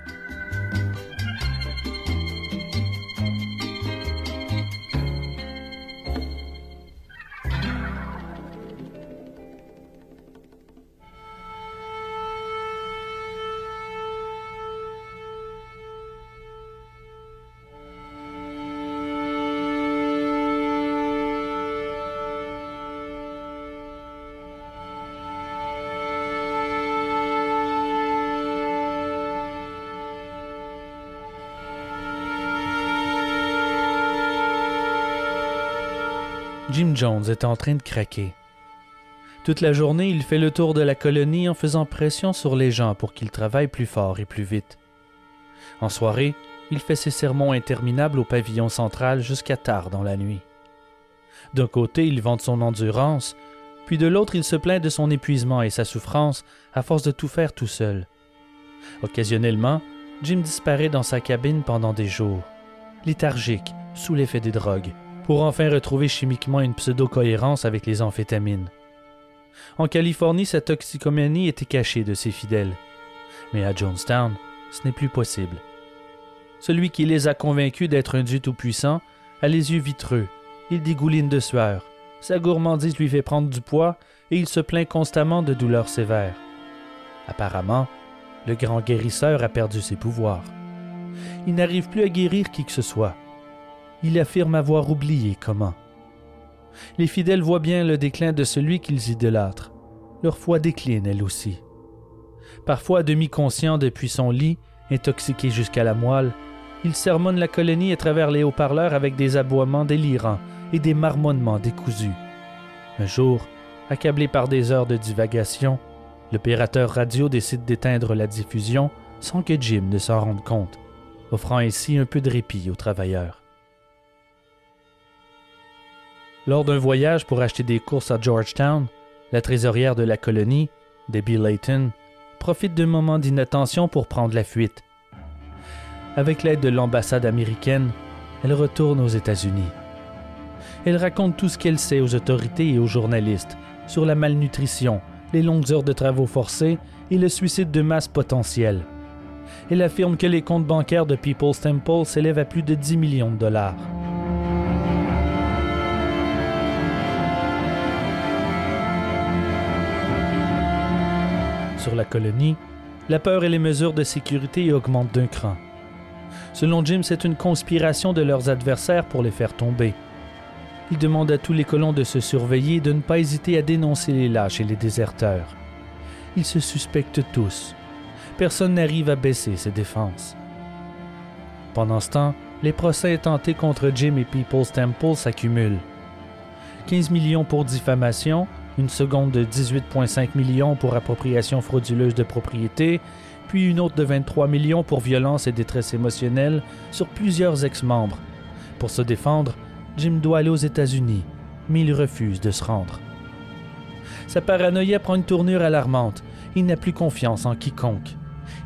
Jones est en train de craquer. Toute la journée, il fait le tour de la colonie en faisant pression sur les gens pour qu'ils travaillent plus fort et plus vite. En soirée, il fait ses sermons interminables au pavillon central jusqu'à tard dans la nuit. D'un côté, il vante son endurance, puis de l'autre, il se plaint de son épuisement et sa souffrance à force de tout faire tout seul. Occasionnellement, Jim disparaît dans sa cabine pendant des jours, léthargique, sous l'effet des drogues, pour enfin retrouver chimiquement une pseudo-cohérence avec les amphétamines. En Californie, sa toxicomanie était cachée de ses fidèles. Mais à Jonestown, ce n'est plus possible. Celui qui les a convaincus d'être un dieu tout-puissant a les yeux vitreux, il dégouline de sueur, sa gourmandise lui fait prendre du poids et il se plaint constamment de douleurs sévères. Apparemment, le grand guérisseur a perdu ses pouvoirs. Il n'arrive plus à guérir qui que ce soit il affirme avoir oublié comment. Les fidèles voient bien le déclin de celui qu'ils idolâtrent. Leur foi décline, elle aussi. Parfois demi-conscient depuis son lit, intoxiqué jusqu'à la moelle, il sermonne la colonie à travers les haut-parleurs avec des aboiements délirants et des marmonnements décousus. Un jour, accablé par des heures de divagation, l'opérateur radio décide d'éteindre la diffusion sans que Jim ne s'en rende compte, offrant ainsi un peu de répit aux travailleurs. Lors d'un voyage pour acheter des courses à Georgetown, la trésorière de la colonie, Debbie Layton, profite d'un moment d'inattention pour prendre la fuite. Avec l'aide de l'ambassade américaine, elle retourne aux États-Unis. Elle raconte tout ce qu'elle sait aux autorités et aux journalistes sur la malnutrition, les longues heures de travaux forcés et le suicide de masse potentiel. Elle affirme que les comptes bancaires de People's Temple s'élèvent à plus de 10 millions de dollars. Sur la colonie, la peur et les mesures de sécurité augmentent d'un cran. Selon Jim, c'est une conspiration de leurs adversaires pour les faire tomber. Il demande à tous les colons de se surveiller et de ne pas hésiter à dénoncer les lâches et les déserteurs. Ils se suspectent tous. Personne n'arrive à baisser ses défenses. Pendant ce temps, les procès intentés contre Jim et People's Temple s'accumulent. 15 millions pour diffamation, une seconde de 18,5 millions pour appropriation frauduleuse de propriété, puis une autre de 23 millions pour violence et détresse émotionnelle sur plusieurs ex-membres. Pour se défendre, Jim doit aller aux États-Unis, mais il refuse de se rendre. Sa paranoïa prend une tournure alarmante. Il n'a plus confiance en quiconque.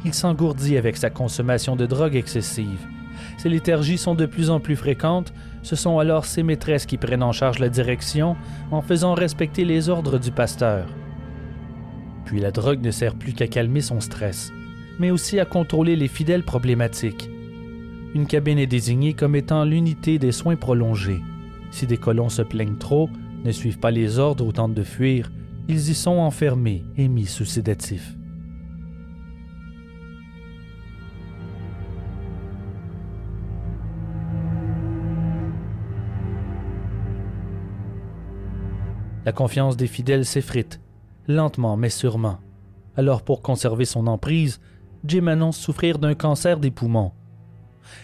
Il s'engourdit avec sa consommation de drogue excessive. Ses léthargies sont de plus en plus fréquentes, ce sont alors ses maîtresses qui prennent en charge la direction en faisant respecter les ordres du pasteur. Puis la drogue ne sert plus qu'à calmer son stress, mais aussi à contrôler les fidèles problématiques. Une cabine est désignée comme étant l'unité des soins prolongés. Si des colons se plaignent trop, ne suivent pas les ordres ou tentent de fuir, ils y sont enfermés et mis sous sédatifs. La confiance des fidèles s'effrite, lentement mais sûrement. Alors pour conserver son emprise, Jim annonce souffrir d'un cancer des poumons.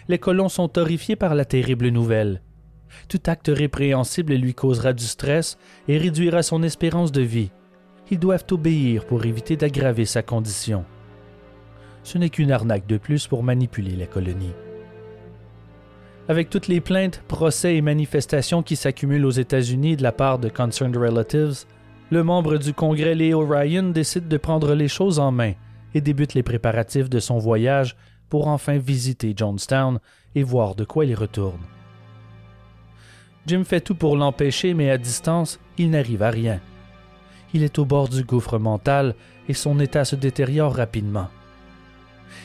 Les colons sont horrifiés par la terrible nouvelle. Tout acte répréhensible lui causera du stress et réduira son espérance de vie. Ils doivent obéir pour éviter d'aggraver sa condition. Ce n'est qu'une arnaque de plus pour manipuler la colonie. Avec toutes les plaintes, procès et manifestations qui s'accumulent aux États-Unis de la part de Concerned Relatives, le membre du Congrès Leo Ryan décide de prendre les choses en main et débute les préparatifs de son voyage pour enfin visiter Jonestown et voir de quoi il retourne. Jim fait tout pour l'empêcher, mais à distance, il n'arrive à rien. Il est au bord du gouffre mental et son état se détériore rapidement.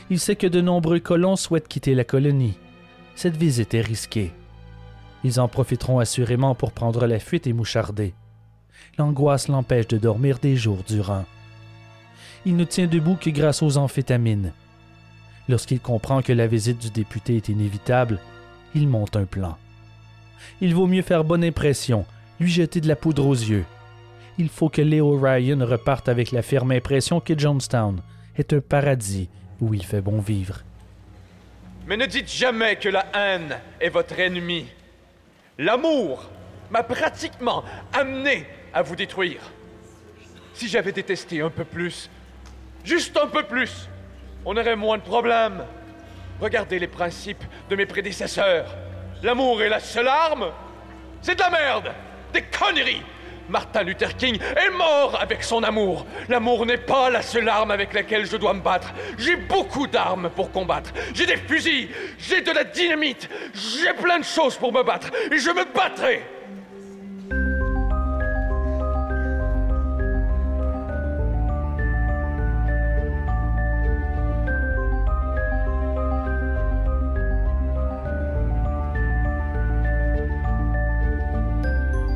Il sait que de nombreux colons souhaitent quitter la colonie. Cette visite est risquée. Ils en profiteront assurément pour prendre la fuite et moucharder. L'angoisse l'empêche de dormir des jours durant. Il ne tient debout que grâce aux amphétamines. Lorsqu'il comprend que la visite du député est inévitable, il monte un plan. Il vaut mieux faire bonne impression, lui jeter de la poudre aux yeux. Il faut que Léo Ryan reparte avec la ferme impression que Jonestown est un paradis où il fait bon vivre. Mais ne dites jamais que la haine est votre ennemi. L'amour m'a pratiquement amené à vous détruire. Si j'avais détesté un peu plus, juste un peu plus, on aurait moins de problèmes. Regardez les principes de mes prédécesseurs. L'amour est la seule arme. C'est de la merde, des conneries. Martin Luther King est mort avec son amour. L'amour n'est pas la seule arme avec laquelle je dois me battre. J'ai beaucoup d'armes pour combattre. J'ai des fusils, j'ai de la dynamite, j'ai plein de choses pour me battre. Et je me battrai.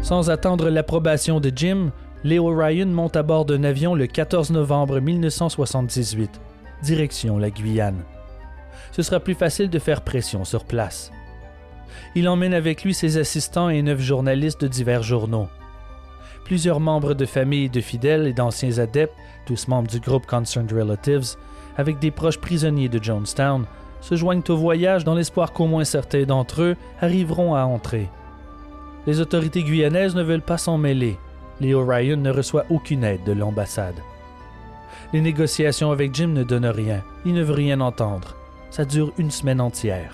Sans attendre l'approbation de Jim, Leo Ryan monte à bord d'un avion le 14 novembre 1978, direction la Guyane. Ce sera plus facile de faire pression sur place. Il emmène avec lui ses assistants et neuf journalistes de divers journaux. Plusieurs membres de familles de fidèles et d'anciens adeptes, tous membres du groupe Concerned Relatives, avec des proches prisonniers de Jonestown, se joignent au voyage dans l'espoir qu'au moins certains d'entre eux arriveront à entrer. Les autorités guyanaises ne veulent pas s'en mêler. Leo Ryan ne reçoit aucune aide de l'ambassade. Les négociations avec Jim ne donnent rien. Il ne veut rien entendre. Ça dure une semaine entière.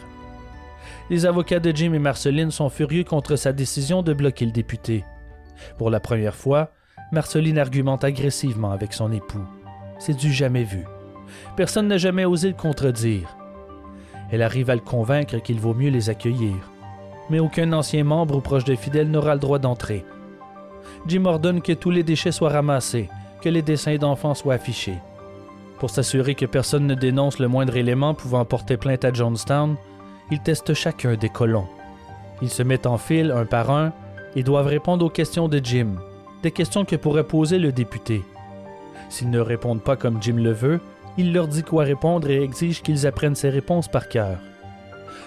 Les avocats de Jim et Marceline sont furieux contre sa décision de bloquer le député. Pour la première fois, Marceline argumente agressivement avec son époux. C'est du jamais vu. Personne n'a jamais osé le contredire. Elle arrive à le convaincre qu'il vaut mieux les accueillir mais aucun ancien membre ou proche de fidèles n'aura le droit d'entrer. Jim ordonne que tous les déchets soient ramassés, que les dessins d'enfants soient affichés. Pour s'assurer que personne ne dénonce le moindre élément pouvant porter plainte à Jonestown, ils testent chacun des colons. Ils se mettent en file un par un et doivent répondre aux questions de Jim, des questions que pourrait poser le député. S'ils ne répondent pas comme Jim le veut, il leur dit quoi répondre et exige qu'ils apprennent ses réponses par cœur.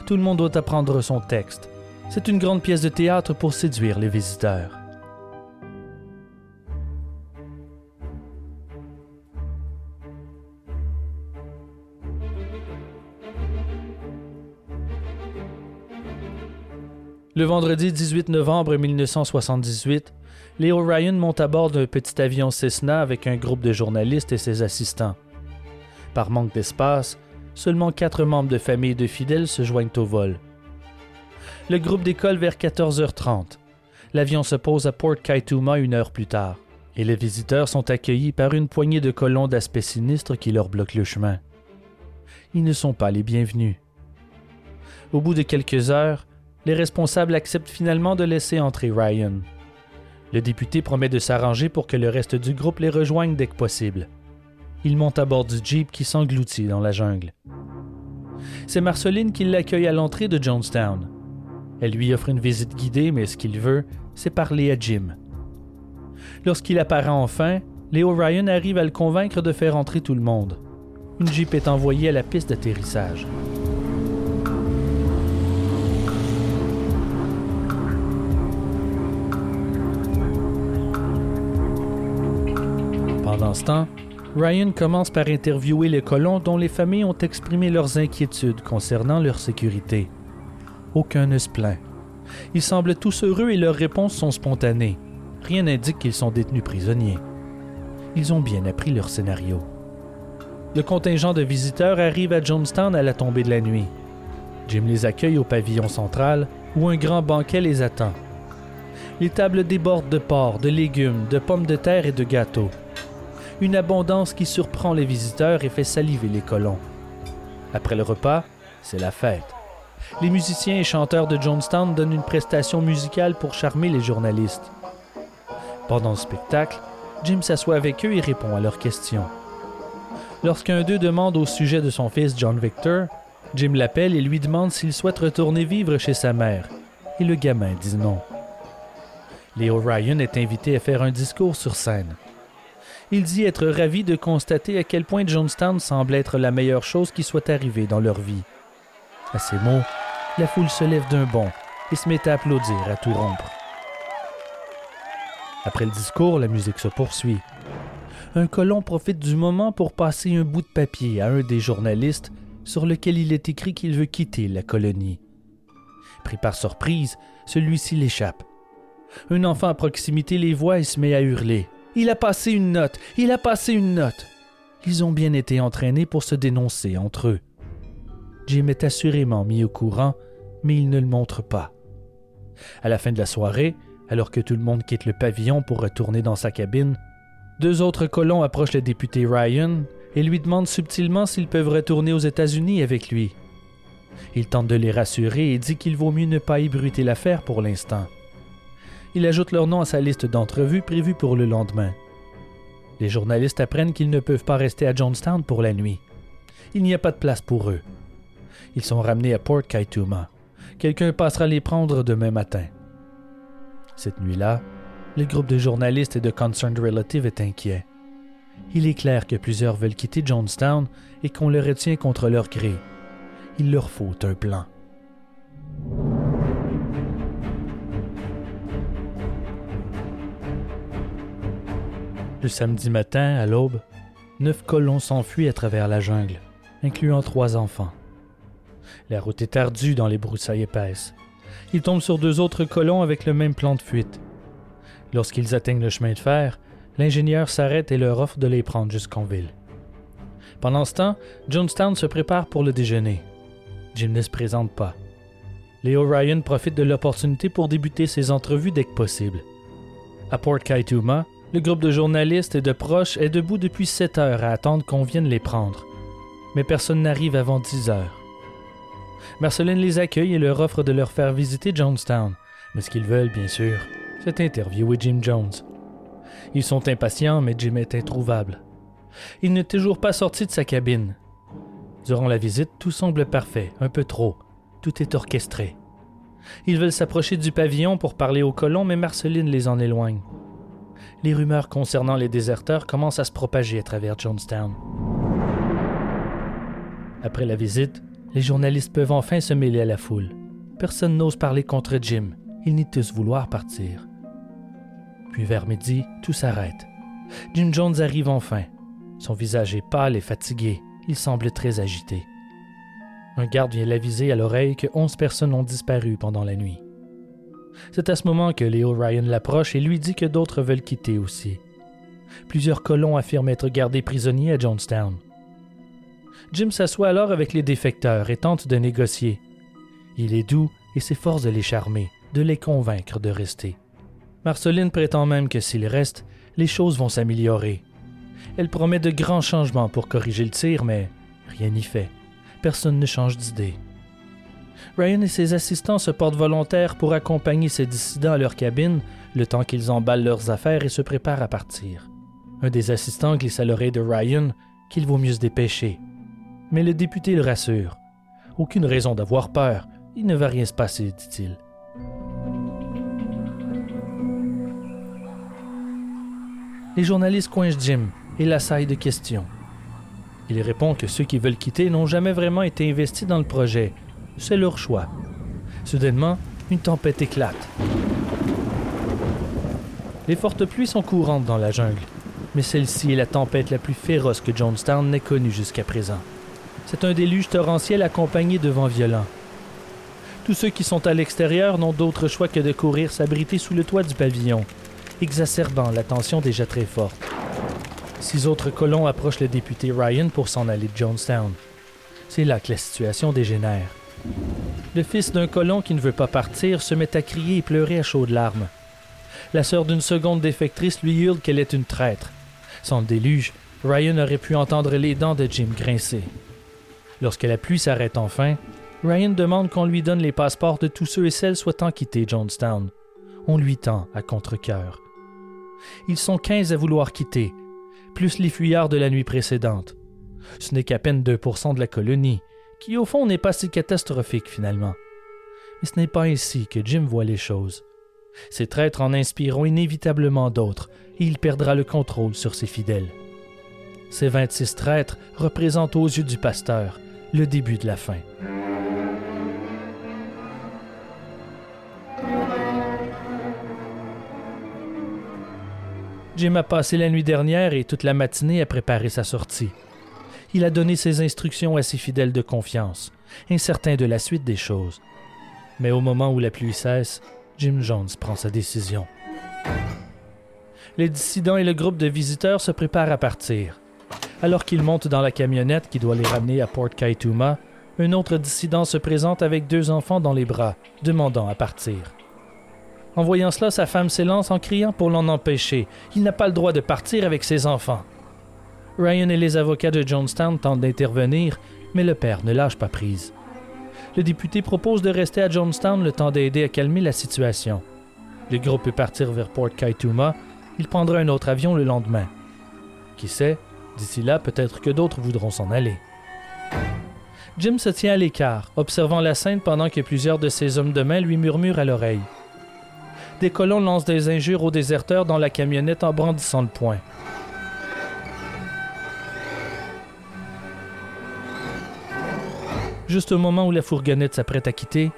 Tout le monde doit apprendre son texte, c'est une grande pièce de théâtre pour séduire les visiteurs. Le vendredi 18 novembre 1978, Leo Ryan monte à bord d'un petit avion Cessna avec un groupe de journalistes et ses assistants. Par manque d'espace, seulement quatre membres de famille de fidèles se joignent au vol le groupe décolle vers 14h30. L'avion se pose à Port Kaituma une heure plus tard, et les visiteurs sont accueillis par une poignée de colons d'aspect sinistre qui leur bloquent le chemin. Ils ne sont pas les bienvenus. Au bout de quelques heures, les responsables acceptent finalement de laisser entrer Ryan. Le député promet de s'arranger pour que le reste du groupe les rejoigne dès que possible. Il monte à bord du Jeep qui s'engloutit dans la jungle. C'est Marceline qui l'accueille à l'entrée de Jonestown. Elle lui offre une visite guidée, mais ce qu'il veut, c'est parler à Jim. Lorsqu'il apparaît enfin, Léo Ryan arrive à le convaincre de faire entrer tout le monde. Une jeep est envoyée à la piste d'atterrissage. Pendant ce temps, Ryan commence par interviewer les colons dont les familles ont exprimé leurs inquiétudes concernant leur sécurité. Aucun ne se plaint. Ils semblent tous heureux et leurs réponses sont spontanées. Rien n'indique qu'ils sont détenus prisonniers. Ils ont bien appris leur scénario. Le contingent de visiteurs arrive à Jonestown à la tombée de la nuit. Jim les accueille au pavillon central où un grand banquet les attend. Les tables débordent de porc, de légumes, de pommes de terre et de gâteaux. Une abondance qui surprend les visiteurs et fait saliver les colons. Après le repas, c'est la fête. Les musiciens et chanteurs de Jonestown donnent une prestation musicale pour charmer les journalistes. Pendant le spectacle, Jim s'assoit avec eux et répond à leurs questions. Lorsqu'un d'eux demande au sujet de son fils John Victor, Jim l'appelle et lui demande s'il souhaite retourner vivre chez sa mère. Et le gamin dit non. Léo Ryan est invité à faire un discours sur scène. Il dit être ravi de constater à quel point Jonestown semble être la meilleure chose qui soit arrivée dans leur vie. À ces mots, la foule se lève d'un bond et se met à applaudir à tout rompre. Après le discours, la musique se poursuit. Un colon profite du moment pour passer un bout de papier à un des journalistes sur lequel il est écrit qu'il veut quitter la colonie. Pris par surprise, celui-ci l'échappe. Un enfant à proximité les voit et se met à hurler. Il a passé une note, il a passé une note. Ils ont bien été entraînés pour se dénoncer entre eux. Jim est assurément mis au courant, mais il ne le montre pas. À la fin de la soirée, alors que tout le monde quitte le pavillon pour retourner dans sa cabine, deux autres colons approchent le député Ryan et lui demandent subtilement s'ils peuvent retourner aux États-Unis avec lui. Il tente de les rassurer et dit qu'il vaut mieux ne pas ébruiter l'affaire pour l'instant il ajoute leur nom à sa liste d'entrevues prévue pour le lendemain. Les journalistes apprennent qu'ils ne peuvent pas rester à Jonestown pour la nuit. Il n'y a pas de place pour eux. Ils sont ramenés à Port Kaituma. Quelqu'un passera les prendre demain matin. Cette nuit-là, le groupe de journalistes et de Concerned Relative est inquiet. Il est clair que plusieurs veulent quitter Jonestown et qu'on les retient contre leur gré. Il leur faut un plan. Le samedi matin, à l'aube, neuf colons s'enfuient à travers la jungle, incluant trois enfants. La route est ardue dans les broussailles épaisses. Ils tombent sur deux autres colons avec le même plan de fuite. Lorsqu'ils atteignent le chemin de fer, l'ingénieur s'arrête et leur offre de les prendre jusqu'en ville. Pendant ce temps, Jonestown se prépare pour le déjeuner. Jim ne se présente pas. Leo Ryan profite de l'opportunité pour débuter ses entrevues dès que possible. À Port Kaituma, le groupe de journalistes et de proches est debout depuis 7 heures à attendre qu'on vienne les prendre. Mais personne n'arrive avant 10 heures. Marceline les accueille et leur offre de leur faire visiter Jonestown. Mais ce qu'ils veulent, bien sûr, c'est interviewer Jim Jones. Ils sont impatients, mais Jim est introuvable. Il n'est toujours pas sorti de sa cabine. Durant la visite, tout semble parfait, un peu trop. Tout est orchestré. Ils veulent s'approcher du pavillon pour parler aux colons, mais Marceline les en éloigne les rumeurs concernant les déserteurs commencent à se propager à travers Jonestown. Après la visite, les journalistes peuvent enfin se mêler à la foule. Personne n'ose parler contre Jim. Ils n'y tous vouloir partir. Puis vers midi, tout s'arrête. Jim Jones arrive enfin. Son visage est pâle et fatigué. Il semble très agité. Un garde vient l'aviser à l'oreille que onze personnes ont disparu pendant la nuit. C'est à ce moment que Léo Ryan l'approche et lui dit que d'autres veulent quitter aussi. Plusieurs colons affirment être gardés prisonniers à Jonestown. Jim s'assoit alors avec les défecteurs et tente de négocier. Il est doux et s'efforce de les charmer, de les convaincre de rester. Marceline prétend même que s'ils restent, les choses vont s'améliorer. Elle promet de grands changements pour corriger le tir, mais rien n'y fait. Personne ne change d'idée. Ryan et ses assistants se portent volontaires pour accompagner ces dissidents à leur cabine le temps qu'ils emballent leurs affaires et se préparent à partir. Un des assistants glisse à l'oreille de Ryan qu'il vaut mieux se dépêcher. Mais le député le rassure. Aucune raison d'avoir peur, il ne va rien se passer, dit-il. Les journalistes coincent Jim et l'assaillent de questions. Il répond que ceux qui veulent quitter n'ont jamais vraiment été investis dans le projet c'est leur choix. Soudainement, une tempête éclate. Les fortes pluies sont courantes dans la jungle, Mais celle-ci est la tempête la plus féroce que Jonestown n'ait connue jusqu'à présent. C'est un déluge torrentiel accompagné de vents violents. Tous ceux qui sont à l'extérieur n'ont d'autre choix que de courir s'abriter sous le toit du pavillon, exacerbant la tension déjà très forte. Six autres colons approchent le député Ryan pour s'en aller de Jonestown. C'est là que la situation dégénère. Le fils d'un colon qui ne veut pas partir se met à crier et pleurer à chaudes larmes. La sœur d'une seconde défectrice lui hurle qu'elle est une traître. Sans le déluge, Ryan aurait pu entendre les dents de Jim grincer. Lorsque la pluie s'arrête enfin, Ryan demande qu'on lui donne les passeports de tous ceux et celles souhaitant quitter Jonestown. On lui tend à contre-cœur. Ils sont quinze à vouloir quitter, plus les fuyards de la nuit précédente. Ce n'est qu'à peine 2% de la colonie, qui au fond n'est pas si catastrophique finalement. Mais ce n'est pas ainsi que Jim voit les choses. Ces traîtres en inspireront inévitablement d'autres, et il perdra le contrôle sur ses fidèles. Ces 26 traîtres représentent aux yeux du pasteur le début de la fin. Jim a passé la nuit dernière et toute la matinée à préparer sa sortie. Il a donné ses instructions à ses fidèles de confiance, incertain de la suite des choses. Mais au moment où la pluie cesse, Jim Jones prend sa décision. Les dissidents et le groupe de visiteurs se préparent à partir. Alors qu'ils montent dans la camionnette qui doit les ramener à Port Kaituma, un autre dissident se présente avec deux enfants dans les bras, demandant à partir. En voyant cela, sa femme s'élance en criant pour l'en empêcher. Il n'a pas le droit de partir avec ses enfants. Ryan et les avocats de Jonestown tentent d'intervenir, mais le père ne lâche pas prise. Le député propose de rester à Jonestown le temps d'aider à calmer la situation. Le groupe peut partir vers Port Kaituma. Il prendra un autre avion le lendemain. Qui sait, d'ici là, peut-être que d'autres voudront s'en aller. Jim se tient à l'écart, observant la scène pendant que plusieurs de ses hommes de main lui murmurent à l'oreille des colons lancent des injures aux déserteurs dans la camionnette en brandissant le poing. Juste au moment où la fourgonnette s'apprête à quitter,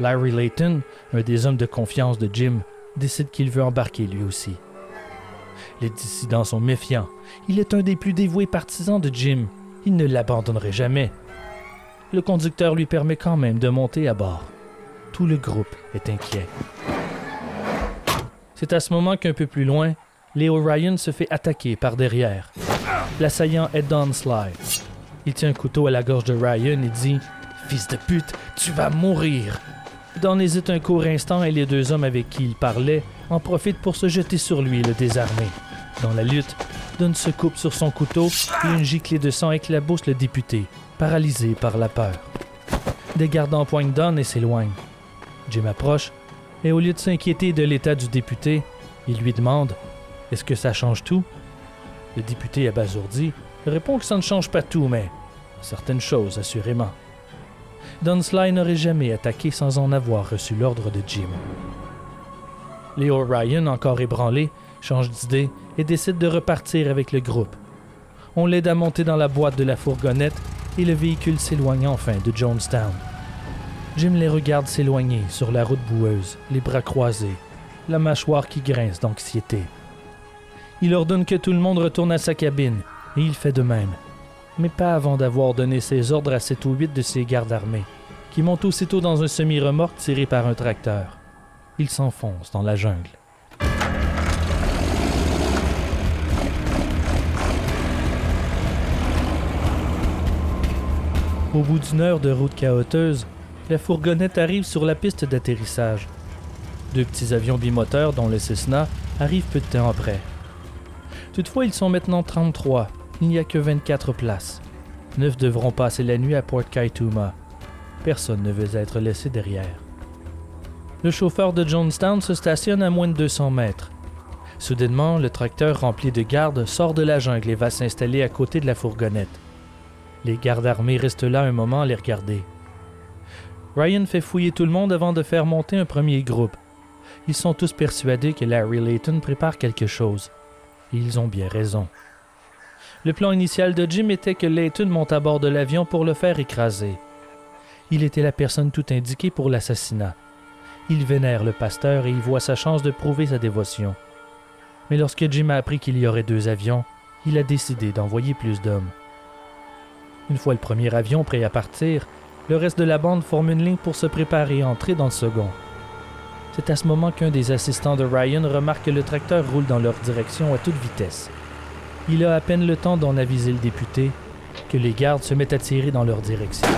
Larry Layton, un des hommes de confiance de Jim, décide qu'il veut embarquer lui aussi. Les dissidents sont méfiants. Il est un des plus dévoués partisans de Jim. Il ne l'abandonnerait jamais. Le conducteur lui permet quand même de monter à bord. Tout le groupe est inquiet. C'est à ce moment qu'un peu plus loin, Leo Ryan se fait attaquer par derrière. L'assaillant est Don Sly. Il tient un couteau à la gorge de Ryan et dit Fils de pute, tu vas mourir. Don hésite un court instant et les deux hommes avec qui il parlait en profitent pour se jeter sur lui et le désarmer. Dans la lutte, Don se coupe sur son couteau et une giclée de sang éclabousse le député, paralysé par la peur. Des gardes empoignent Don et s'éloignent. Jim approche et au lieu de s'inquiéter de l'état du député, il lui demande Est-ce que ça change tout Le député abasourdi répond que ça ne change pas tout, mais certaines choses, assurément. Dunsly n'aurait jamais attaqué sans en avoir reçu l'ordre de Jim. Leo Ryan, encore ébranlé, change d'idée et décide de repartir avec le groupe. On l'aide à monter dans la boîte de la fourgonnette et le véhicule s'éloigne enfin de Jonestown. Jim les regarde s'éloigner sur la route boueuse, les bras croisés, la mâchoire qui grince d'anxiété. Il ordonne que tout le monde retourne à sa cabine, et il fait de même. Mais pas avant d'avoir donné ses ordres à sept ou huit de ses gardes armés, qui montent aussitôt dans un semi-remorque tiré par un tracteur. Ils s'enfoncent dans la jungle. Au bout d'une heure de route chaoteuse, la fourgonnette arrive sur la piste d'atterrissage. Deux petits avions bimoteurs, dont le Cessna, arrivent peu de temps après. Toutefois, ils sont maintenant 33. Il n'y a que 24 places. Neuf devront passer la nuit à Port Kaituma. Personne ne veut être laissé derrière. Le chauffeur de Jonestown se stationne à moins de 200 mètres. Soudainement, le tracteur rempli de gardes sort de la jungle et va s'installer à côté de la fourgonnette. Les gardes armés restent là un moment à les regarder. Ryan fait fouiller tout le monde avant de faire monter un premier groupe. Ils sont tous persuadés que Larry Layton prépare quelque chose. Et ils ont bien raison. Le plan initial de Jim était que Layton monte à bord de l'avion pour le faire écraser. Il était la personne tout indiquée pour l'assassinat. Il vénère le pasteur et y voit sa chance de prouver sa dévotion. Mais lorsque Jim a appris qu'il y aurait deux avions, il a décidé d'envoyer plus d'hommes. Une fois le premier avion prêt à partir, le reste de la bande forme une ligne pour se préparer à entrer dans le second. C'est à ce moment qu'un des assistants de Ryan remarque que le tracteur roule dans leur direction à toute vitesse. Il a à peine le temps d'en aviser le député que les gardes se mettent à tirer dans leur direction.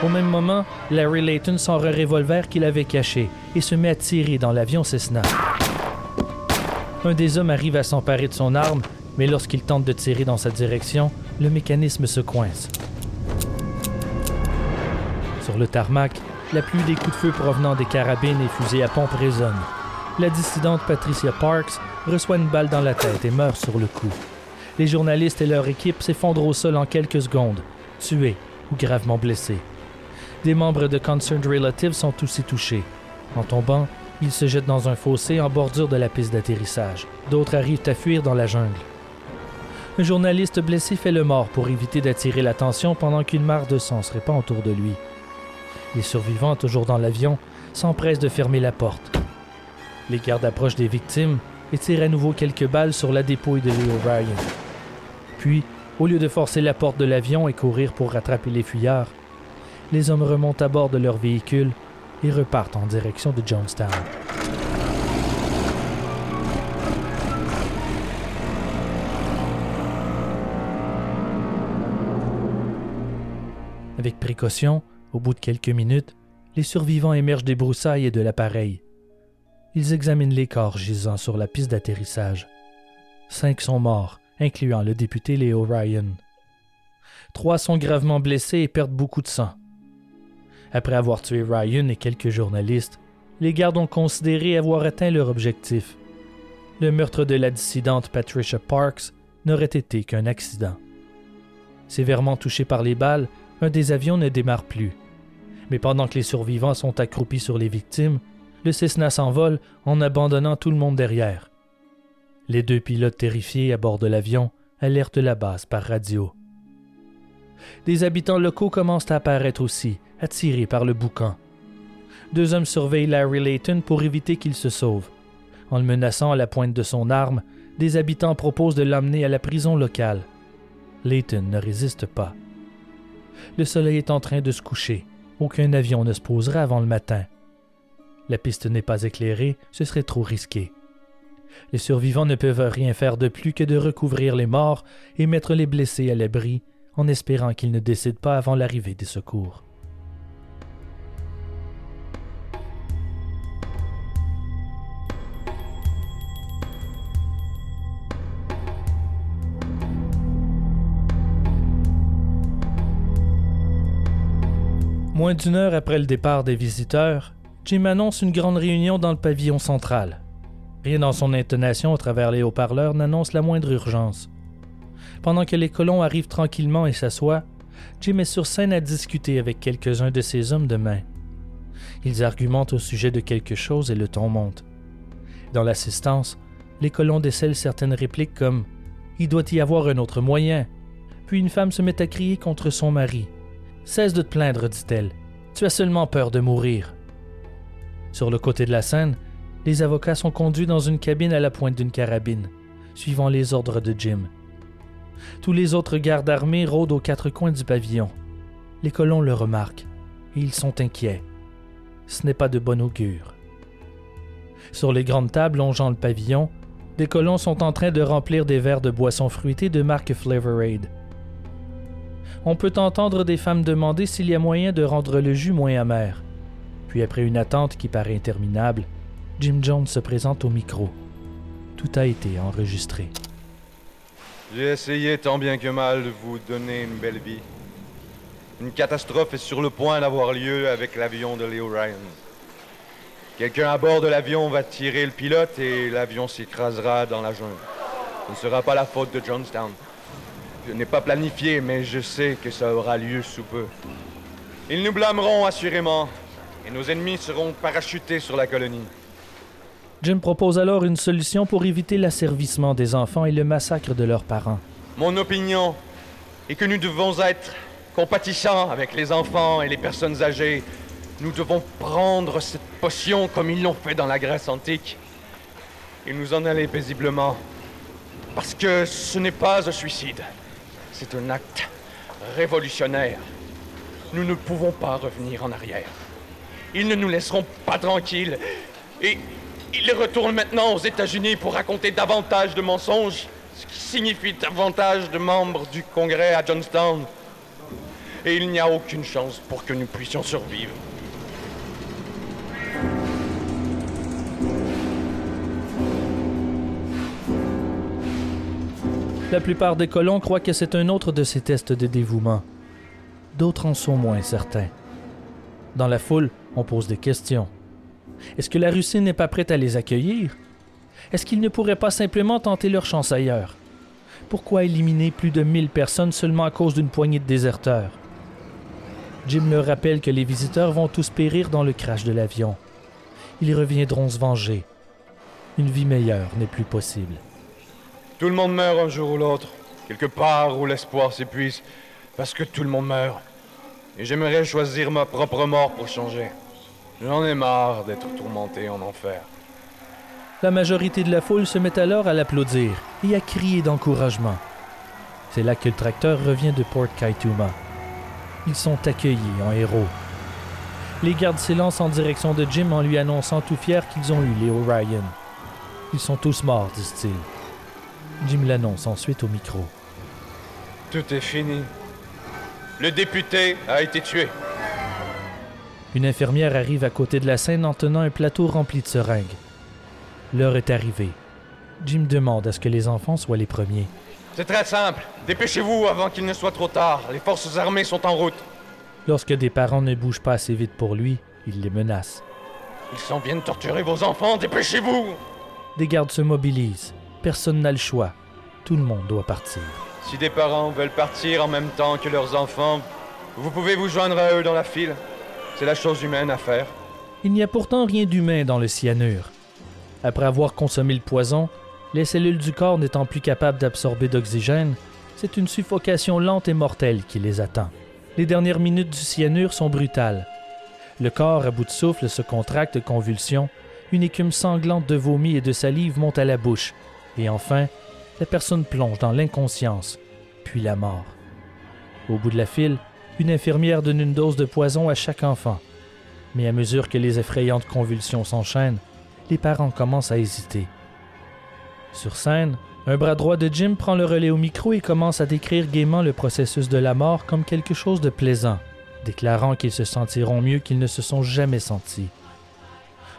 Au même moment, Larry Layton sort un revolver qu'il avait caché et se met à tirer dans l'avion Cessna. Un des hommes arrive à s'emparer de son arme, mais lorsqu'il tente de tirer dans sa direction, le mécanisme se coince. Sur le tarmac, la pluie des coups de feu provenant des carabines et fusées à pompe résonne. La dissidente Patricia Parks reçoit une balle dans la tête et meurt sur le coup. Les journalistes et leur équipe s'effondrent au sol en quelques secondes, tués ou gravement blessés. Des membres de Concerned Relatives sont aussi touchés. En tombant, ils se jettent dans un fossé en bordure de la piste d'atterrissage. D'autres arrivent à fuir dans la jungle. Un journaliste blessé fait le mort pour éviter d'attirer l'attention pendant qu'une mare de sang se répand autour de lui. Les survivants, toujours dans l'avion, s'empressent de fermer la porte. Les gardes approchent des victimes et tirent à nouveau quelques balles sur la dépouille de Leo Ryan. Puis, au lieu de forcer la porte de l'avion et courir pour rattraper les fuyards, les hommes remontent à bord de leur véhicule et repartent en direction de Jonestown. Avec précaution, au bout de quelques minutes, les survivants émergent des broussailles et de l'appareil. Ils examinent les corps gisant sur la piste d'atterrissage. Cinq sont morts, incluant le député Leo Ryan. Trois sont gravement blessés et perdent beaucoup de sang. Après avoir tué Ryan et quelques journalistes, les gardes ont considéré avoir atteint leur objectif. Le meurtre de la dissidente Patricia Parks n'aurait été qu'un accident. Sévèrement touché par les balles, un des avions ne démarre plus. Mais pendant que les survivants sont accroupis sur les victimes, le Cessna s'envole en abandonnant tout le monde derrière. Les deux pilotes terrifiés à bord de l'avion alertent la base par radio. Des habitants locaux commencent à apparaître aussi, attirés par le boucan. Deux hommes surveillent Larry Layton pour éviter qu'il se sauve. En le menaçant à la pointe de son arme, des habitants proposent de l'emmener à la prison locale. Layton ne résiste pas. Le soleil est en train de se coucher. Aucun avion ne se posera avant le matin. La piste n'est pas éclairée, ce serait trop risqué. Les survivants ne peuvent rien faire de plus que de recouvrir les morts et mettre les blessés à l'abri en espérant qu'ils ne décident pas avant l'arrivée des secours. Moins d'une heure après le départ des visiteurs, Jim annonce une grande réunion dans le pavillon central. Rien dans son intonation à travers les haut-parleurs n'annonce la moindre urgence. Pendant que les colons arrivent tranquillement et s'assoient, Jim est sur scène à discuter avec quelques-uns de ses hommes de main. Ils argumentent au sujet de quelque chose et le ton monte. Dans l'assistance, les colons décèlent certaines répliques comme Il doit y avoir un autre moyen. Puis une femme se met à crier contre son mari. Cesse de te plaindre, dit-elle. Tu as seulement peur de mourir. Sur le côté de la scène, les avocats sont conduits dans une cabine à la pointe d'une carabine, suivant les ordres de Jim. Tous les autres gardes armés rôdent aux quatre coins du pavillon. Les colons le remarquent et ils sont inquiets. Ce n'est pas de bon augure. Sur les grandes tables longeant le pavillon, des colons sont en train de remplir des verres de boissons fruitées de marque Flavor Aid on peut entendre des femmes demander s'il y a moyen de rendre le jus moins amer. Puis après une attente qui paraît interminable, Jim Jones se présente au micro. Tout a été enregistré. J'ai essayé tant bien que mal de vous donner une belle vie. Une catastrophe est sur le point d'avoir lieu avec l'avion de Leo Ryan. Quelqu'un à bord de l'avion va tirer le pilote et l'avion s'écrasera dans la jungle. Ce ne sera pas la faute de Johnstown. Je n'ai pas planifié, mais je sais que ça aura lieu sous peu. Ils nous blâmeront assurément, et nos ennemis seront parachutés sur la colonie. Jim propose alors une solution pour éviter l'asservissement des enfants et le massacre de leurs parents. Mon opinion est que nous devons être compatissant avec les enfants et les personnes âgées, nous devons prendre cette potion comme ils l'ont fait dans la Grèce antique et nous en aller paisiblement. Parce que ce n'est pas un suicide, c'est un acte révolutionnaire. Nous ne pouvons pas revenir en arrière. Ils ne nous laisseront pas tranquilles. Et ils retournent maintenant aux États-Unis pour raconter davantage de mensonges, ce qui signifie davantage de membres du Congrès à Johnstown. Et il n'y a aucune chance pour que nous puissions survivre. La plupart des colons croient que c'est un autre de ces tests de dévouement. D'autres en sont moins certains. Dans la foule, on pose des questions. Est-ce que la Russie n'est pas prête à les accueillir? Est-ce qu'ils ne pourraient pas simplement tenter leur chance ailleurs? Pourquoi éliminer plus de 1000 personnes seulement à cause d'une poignée de déserteurs? Jim leur rappelle que les visiteurs vont tous périr dans le crash de l'avion. Ils reviendront se venger. Une vie meilleure n'est plus possible. Tout le monde meurt un jour ou l'autre, quelque part où l'espoir s'épuise, parce que tout le monde meurt. Et j'aimerais choisir ma propre mort pour changer. J'en ai marre d'être tourmenté en enfer. La majorité de la foule se met alors à l'applaudir et à crier d'encouragement. C'est là que le tracteur revient de Port Kaituma. Ils sont accueillis en héros. Les gardes s'élancent en direction de Jim en lui annonçant tout fiers qu'ils ont eu les Orion. Ils sont tous morts, disent-ils. Jim l'annonce ensuite au micro. Tout est fini. Le député a été tué. Une infirmière arrive à côté de la scène en tenant un plateau rempli de seringues. L'heure est arrivée. Jim demande à ce que les enfants soient les premiers. C'est très simple. Dépêchez-vous avant qu'il ne soit trop tard. Les forces armées sont en route. Lorsque des parents ne bougent pas assez vite pour lui, il les menace. Ils s'en viennent torturer vos enfants. Dépêchez-vous. Des gardes se mobilisent. Personne n'a le choix. Tout le monde doit partir. Si des parents veulent partir en même temps que leurs enfants, vous pouvez vous joindre à eux dans la file. C'est la chose humaine à faire. Il n'y a pourtant rien d'humain dans le cyanure. Après avoir consommé le poison, les cellules du corps n'étant plus capables d'absorber d'oxygène, c'est une suffocation lente et mortelle qui les attend. Les dernières minutes du cyanure sont brutales. Le corps à bout de souffle se contracte de convulsions, une écume sanglante de vomi et de salive monte à la bouche, et enfin, la personne plonge dans l'inconscience, puis la mort. Au bout de la file, une infirmière donne une dose de poison à chaque enfant. Mais à mesure que les effrayantes convulsions s'enchaînent, les parents commencent à hésiter. Sur scène, un bras droit de Jim prend le relais au micro et commence à décrire gaiement le processus de la mort comme quelque chose de plaisant, déclarant qu'ils se sentiront mieux qu'ils ne se sont jamais sentis.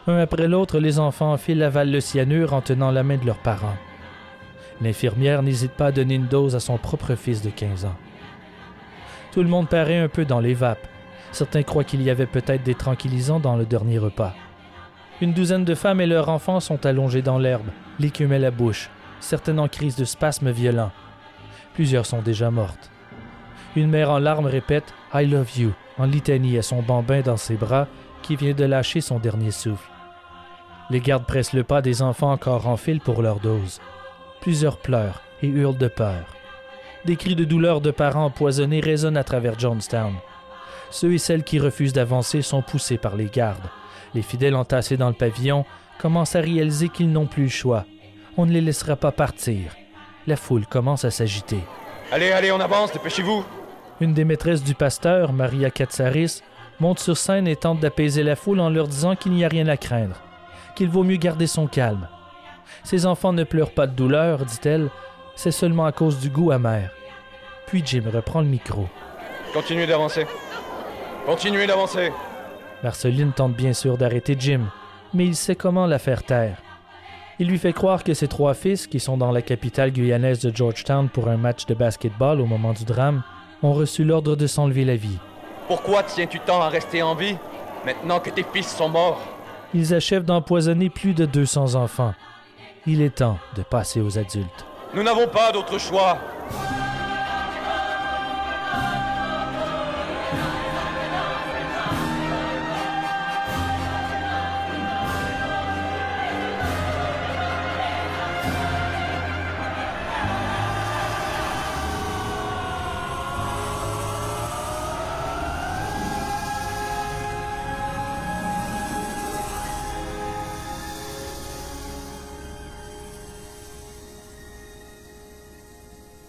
Un après l'autre, les enfants enfilent avalent le cyanure en tenant la main de leurs parents. L'infirmière n'hésite pas à donner une dose à son propre fils de 15 ans. Tout le monde paraît un peu dans les vapes. Certains croient qu'il y avait peut-être des tranquillisants dans le dernier repas. Une douzaine de femmes et leurs enfants sont allongés dans l'herbe, l'écume à la bouche, certaines en crise de spasmes violents. Plusieurs sont déjà mortes. Une mère en larmes répète I love you en litanie à son bambin dans ses bras qui vient de lâcher son dernier souffle. Les gardes pressent le pas des enfants encore en file pour leur dose. Plusieurs pleurent et hurlent de peur. Des cris de douleur de parents empoisonnés résonnent à travers Johnstown. Ceux et celles qui refusent d'avancer sont poussés par les gardes. Les fidèles entassés dans le pavillon commencent à réaliser qu'ils n'ont plus le choix. On ne les laissera pas partir. La foule commence à s'agiter. Allez, allez, on avance, dépêchez-vous. Une des maîtresses du pasteur, Maria Katsaris, monte sur scène et tente d'apaiser la foule en leur disant qu'il n'y a rien à craindre, qu'il vaut mieux garder son calme. Ces enfants ne pleurent pas de douleur, dit-elle, c'est seulement à cause du goût amer. Puis Jim reprend le micro. Continuez d'avancer. Continuez d'avancer. Marceline tente bien sûr d'arrêter Jim, mais il sait comment la faire taire. Il lui fait croire que ses trois fils, qui sont dans la capitale guyanaise de Georgetown pour un match de basketball au moment du drame, ont reçu l'ordre de s'enlever la vie. Pourquoi tiens-tu tant à rester en vie, maintenant que tes fils sont morts? Ils achèvent d'empoisonner plus de 200 enfants. Il est temps de passer aux adultes. Nous n'avons pas d'autre choix.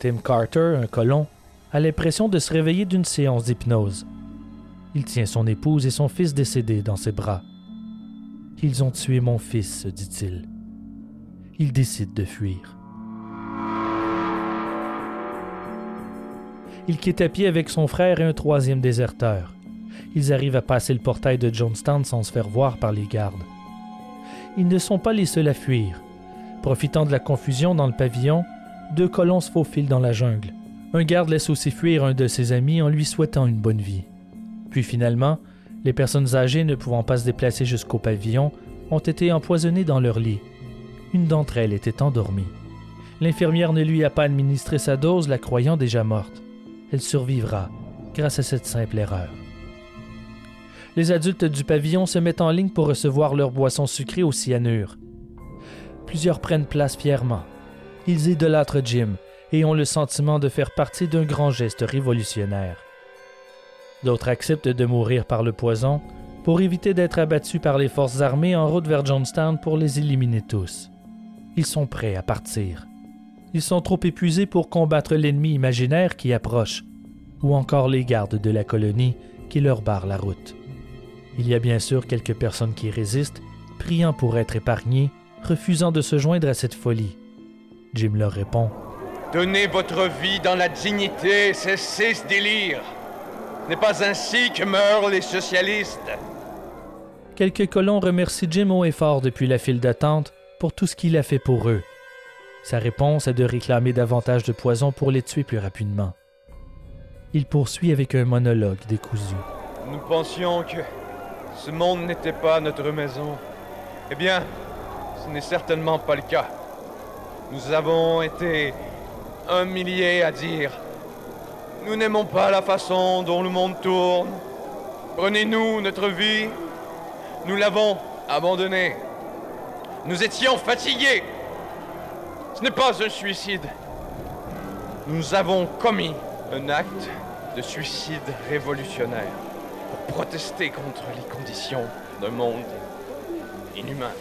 Tim Carter, un colon, a l'impression de se réveiller d'une séance d'hypnose. Il tient son épouse et son fils décédé dans ses bras. Ils ont tué mon fils, se dit-il. Il décide de fuir. Il quitte à pied avec son frère et un troisième déserteur. Ils arrivent à passer le portail de Jonestown sans se faire voir par les gardes. Ils ne sont pas les seuls à fuir. Profitant de la confusion dans le pavillon, deux colons se faufilent dans la jungle. Un garde laisse aussi fuir un de ses amis en lui souhaitant une bonne vie. Puis finalement, les personnes âgées ne pouvant pas se déplacer jusqu'au pavillon ont été empoisonnées dans leur lit. Une d'entre elles était endormie. L'infirmière ne lui a pas administré sa dose, la croyant déjà morte. Elle survivra grâce à cette simple erreur. Les adultes du pavillon se mettent en ligne pour recevoir leur boisson sucrée au cyanure. Plusieurs prennent place fièrement. Ils idolâtrent Jim et ont le sentiment de faire partie d'un grand geste révolutionnaire. D'autres acceptent de mourir par le poison pour éviter d'être abattus par les forces armées en route vers Johnstown pour les éliminer tous. Ils sont prêts à partir. Ils sont trop épuisés pour combattre l'ennemi imaginaire qui approche, ou encore les gardes de la colonie qui leur barrent la route. Il y a bien sûr quelques personnes qui résistent, priant pour être épargnées, refusant de se joindre à cette folie. Jim leur répond Donnez votre vie dans la dignité, cessez ce délire. Ce n'est pas ainsi que meurent les socialistes. Quelques colons remercient Jim haut et fort depuis la file d'attente pour tout ce qu'il a fait pour eux. Sa réponse est de réclamer davantage de poison pour les tuer plus rapidement. Il poursuit avec un monologue décousu. Nous pensions que ce monde n'était pas notre maison. Eh bien, ce n'est certainement pas le cas. Nous avons été un millier à dire Nous n'aimons pas la façon dont le monde tourne. Prenez-nous notre vie. Nous l'avons abandonnée. Nous étions fatigués. Ce n'est pas un suicide. Nous avons commis un acte de suicide révolutionnaire pour protester contre les conditions d'un monde inhumain.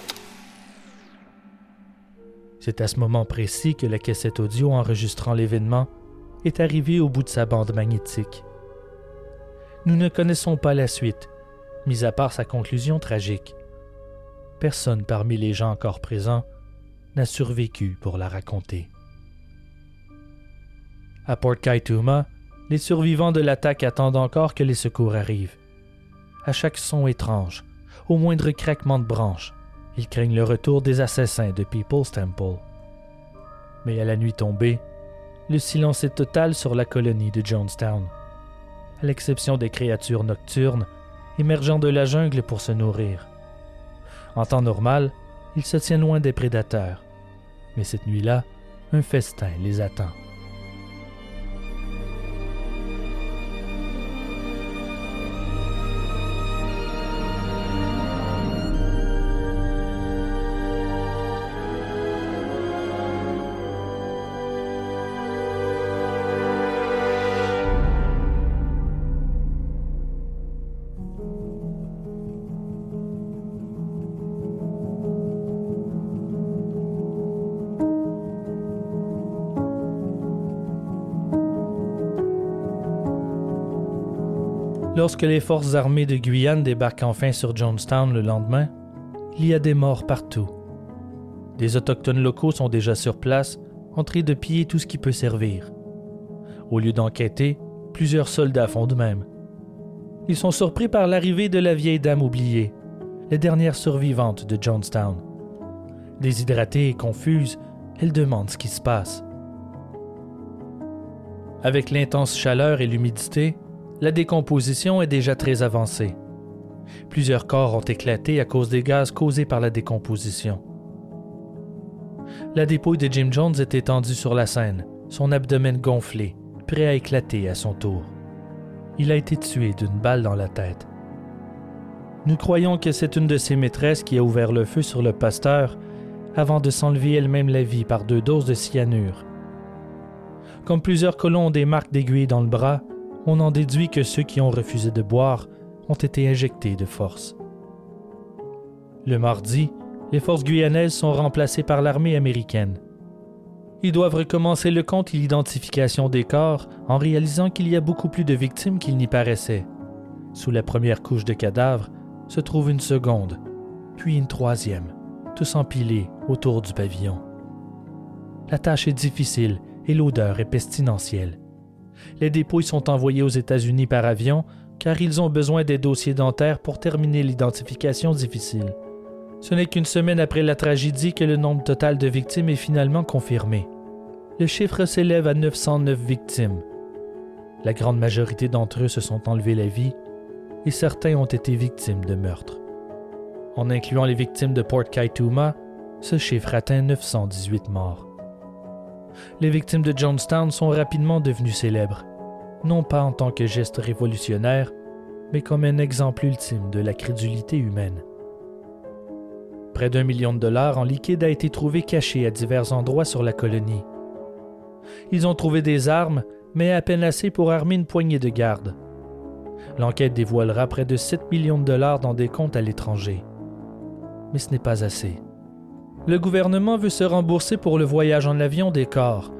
C'est à ce moment précis que la cassette audio enregistrant l'événement est arrivée au bout de sa bande magnétique. Nous ne connaissons pas la suite, mis à part sa conclusion tragique. Personne parmi les gens encore présents n'a survécu pour la raconter. À Port Kaituma, les survivants de l'attaque attendent encore que les secours arrivent. À chaque son étrange, au moindre craquement de branches, ils craignent le retour des assassins de People's Temple. Mais à la nuit tombée, le silence est total sur la colonie de Jonestown, à l'exception des créatures nocturnes émergeant de la jungle pour se nourrir. En temps normal, ils se tiennent loin des prédateurs, mais cette nuit-là, un festin les attend. Lorsque les forces armées de Guyane débarquent enfin sur Jonestown le lendemain, il y a des morts partout. Des autochtones locaux sont déjà sur place, en de piller tout ce qui peut servir. Au lieu d'enquêter, plusieurs soldats font de même. Ils sont surpris par l'arrivée de la vieille dame oubliée, la dernière survivante de Jonestown. Déshydratée et confuse, elle demande ce qui se passe. Avec l'intense chaleur et l'humidité, la décomposition est déjà très avancée. Plusieurs corps ont éclaté à cause des gaz causés par la décomposition. La dépouille de Jim Jones est étendue sur la scène, son abdomen gonflé, prêt à éclater à son tour. Il a été tué d'une balle dans la tête. Nous croyons que c'est une de ses maîtresses qui a ouvert le feu sur le pasteur avant de s'enlever elle-même la vie par deux doses de cyanure. Comme plusieurs colons ont des marques d'aiguille dans le bras, on en déduit que ceux qui ont refusé de boire ont été injectés de force. Le mardi, les forces guyanaises sont remplacées par l'armée américaine. Ils doivent recommencer le compte et l'identification des corps en réalisant qu'il y a beaucoup plus de victimes qu'il n'y paraissait. Sous la première couche de cadavres se trouve une seconde, puis une troisième, tous empilés autour du pavillon. La tâche est difficile et l'odeur est pestilentielle. Les dépouilles sont envoyées aux États-Unis par avion car ils ont besoin des dossiers dentaires pour terminer l'identification difficile. Ce n'est qu'une semaine après la tragédie que le nombre total de victimes est finalement confirmé. Le chiffre s'élève à 909 victimes. La grande majorité d'entre eux se sont enlevés la vie et certains ont été victimes de meurtres. En incluant les victimes de Port Kaituma, ce chiffre atteint 918 morts. Les victimes de Jonestown sont rapidement devenues célèbres, non pas en tant que geste révolutionnaire, mais comme un exemple ultime de la crédulité humaine. Près d'un million de dollars en liquide a été trouvé caché à divers endroits sur la colonie. Ils ont trouvé des armes, mais à peine assez pour armer une poignée de gardes. L'enquête dévoilera près de 7 millions de dollars dans des comptes à l'étranger. Mais ce n'est pas assez. Le gouvernement veut se rembourser pour le voyage en avion des corps,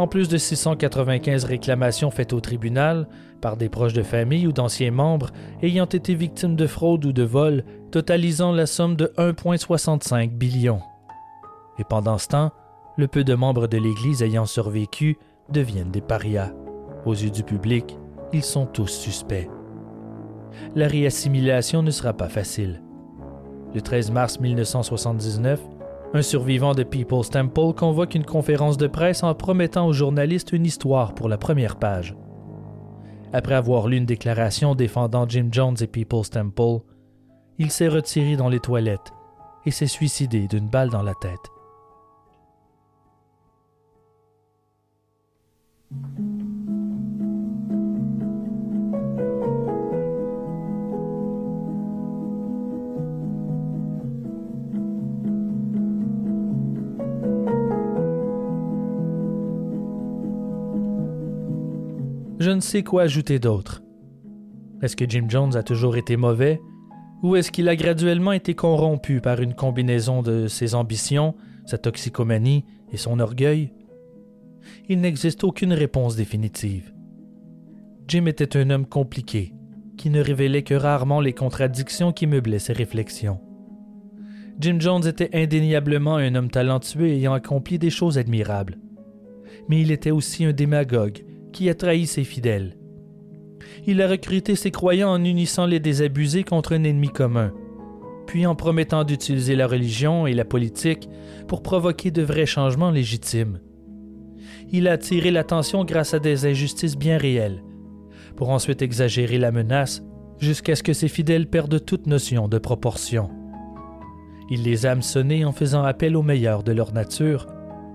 en plus de 695 réclamations faites au tribunal par des proches de famille ou d'anciens membres ayant été victimes de fraude ou de vol, totalisant la somme de 1,65 billion. Et pendant ce temps, le peu de membres de l'Église ayant survécu deviennent des parias. Aux yeux du public, ils sont tous suspects. La réassimilation ne sera pas facile. Le 13 mars 1979, un survivant de People's Temple convoque une conférence de presse en promettant aux journalistes une histoire pour la première page. Après avoir lu une déclaration défendant Jim Jones et People's Temple, il s'est retiré dans les toilettes et s'est suicidé d'une balle dans la tête. Je ne sais quoi ajouter d'autre. Est-ce que Jim Jones a toujours été mauvais ou est-ce qu'il a graduellement été corrompu par une combinaison de ses ambitions, sa toxicomanie et son orgueil? Il n'existe aucune réponse définitive. Jim était un homme compliqué, qui ne révélait que rarement les contradictions qui meublaient ses réflexions. Jim Jones était indéniablement un homme talentueux ayant accompli des choses admirables. Mais il était aussi un démagogue qui a trahi ses fidèles. Il a recruté ses croyants en unissant les désabusés contre un ennemi commun, puis en promettant d'utiliser la religion et la politique pour provoquer de vrais changements légitimes. Il a attiré l'attention grâce à des injustices bien réelles, pour ensuite exagérer la menace jusqu'à ce que ses fidèles perdent toute notion de proportion. Il les a hameçonnés en faisant appel au meilleur de leur nature,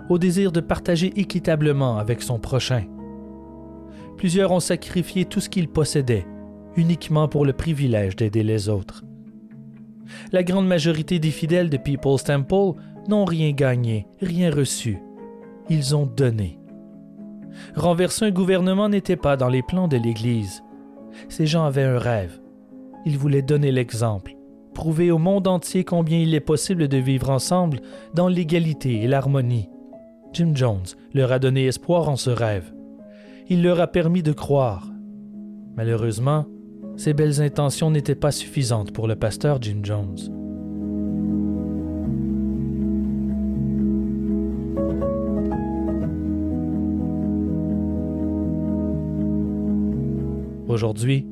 au désir de partager équitablement avec son prochain plusieurs ont sacrifié tout ce qu'ils possédaient, uniquement pour le privilège d'aider les autres. La grande majorité des fidèles de People's Temple n'ont rien gagné, rien reçu. Ils ont donné. Renverser un gouvernement n'était pas dans les plans de l'Église. Ces gens avaient un rêve. Ils voulaient donner l'exemple, prouver au monde entier combien il est possible de vivre ensemble dans l'égalité et l'harmonie. Jim Jones leur a donné espoir en ce rêve il leur a permis de croire. Malheureusement, ces belles intentions n'étaient pas suffisantes pour le pasteur Jim Jones. Aujourd'hui,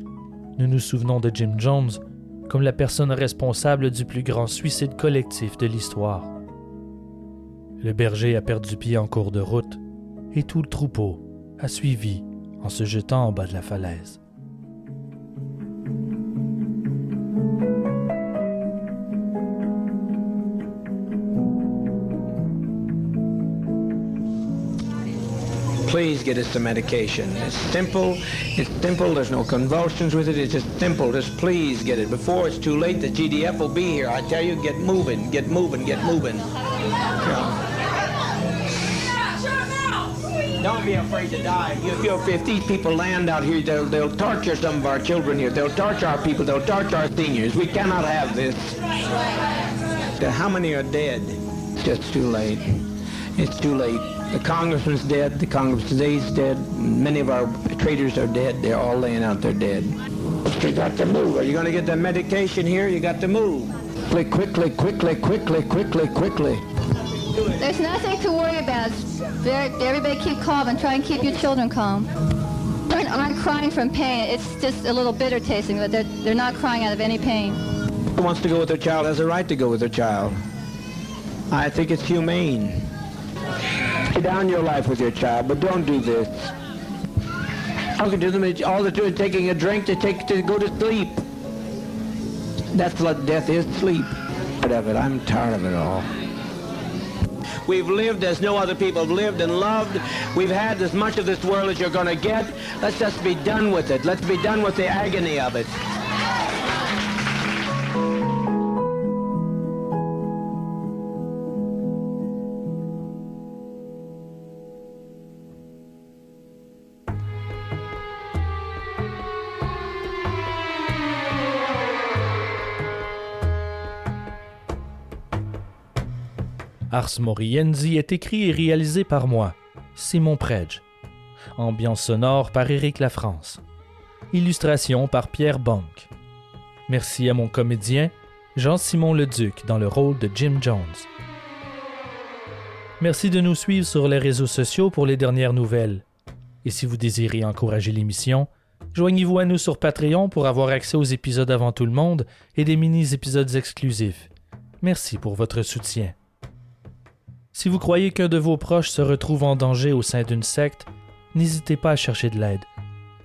nous nous souvenons de Jim Jones comme la personne responsable du plus grand suicide collectif de l'histoire. Le berger a perdu pied en cours de route et tout le troupeau a suivi en se jetant en bas de la falaise. please get us the medication. It's simple. It's simple. There's no convulsions with it. It's just simple. Just please get it. Before it's too late, the GDF will be here. I tell you, get moving, get moving, get moving. Don't be afraid to die. If, if these people land out here, they'll, they'll torture some of our children here. They'll torture our people. They'll torture our seniors. We cannot have this. How many are dead? It's just too late. It's too late. The congressman's dead. The congress today's dead. Many of our traitors are dead. They're all laying out there dead. You got to move. Are you going to get the medication here? You got to move. Quickly, quickly, quickly, quickly, quickly, quickly. There's nothing to worry about. Very, everybody keep calm and try and keep your children calm. Children aren't crying from pain. It's just a little bitter tasting, but they're, they're not crying out of any pain. Who wants to go with their child has a right to go with their child. I think it's humane. Lay down your life with your child, but don't do this. Talking to them, all they're doing is taking a drink to take to go to sleep. That's what death is, sleep. It. I'm tired of it all. We've lived as no other people have lived and loved. We've had as much of this world as you're going to get. Let's just be done with it. Let's be done with the agony of it. Ars Morienzi est écrit et réalisé par moi, Simon Predge. Ambiance sonore par Éric Lafrance. Illustration par Pierre Banque. Merci à mon comédien, Jean-Simon Leduc, dans le rôle de Jim Jones. Merci de nous suivre sur les réseaux sociaux pour les dernières nouvelles. Et si vous désirez encourager l'émission, joignez-vous à nous sur Patreon pour avoir accès aux épisodes avant tout le monde et des mini-épisodes exclusifs. Merci pour votre soutien. Si vous croyez qu'un de vos proches se retrouve en danger au sein d'une secte, n'hésitez pas à chercher de l'aide.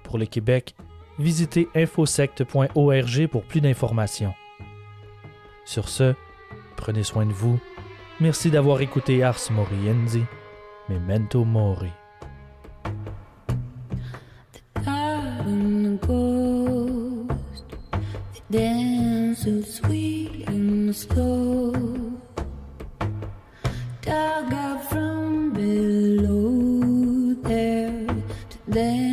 Pour le Québec, visitez infosecte.org pour plus d'informations. Sur ce, prenez soin de vous. Merci d'avoir écouté Ars Moriendi, Memento Mori. dug up from below there today.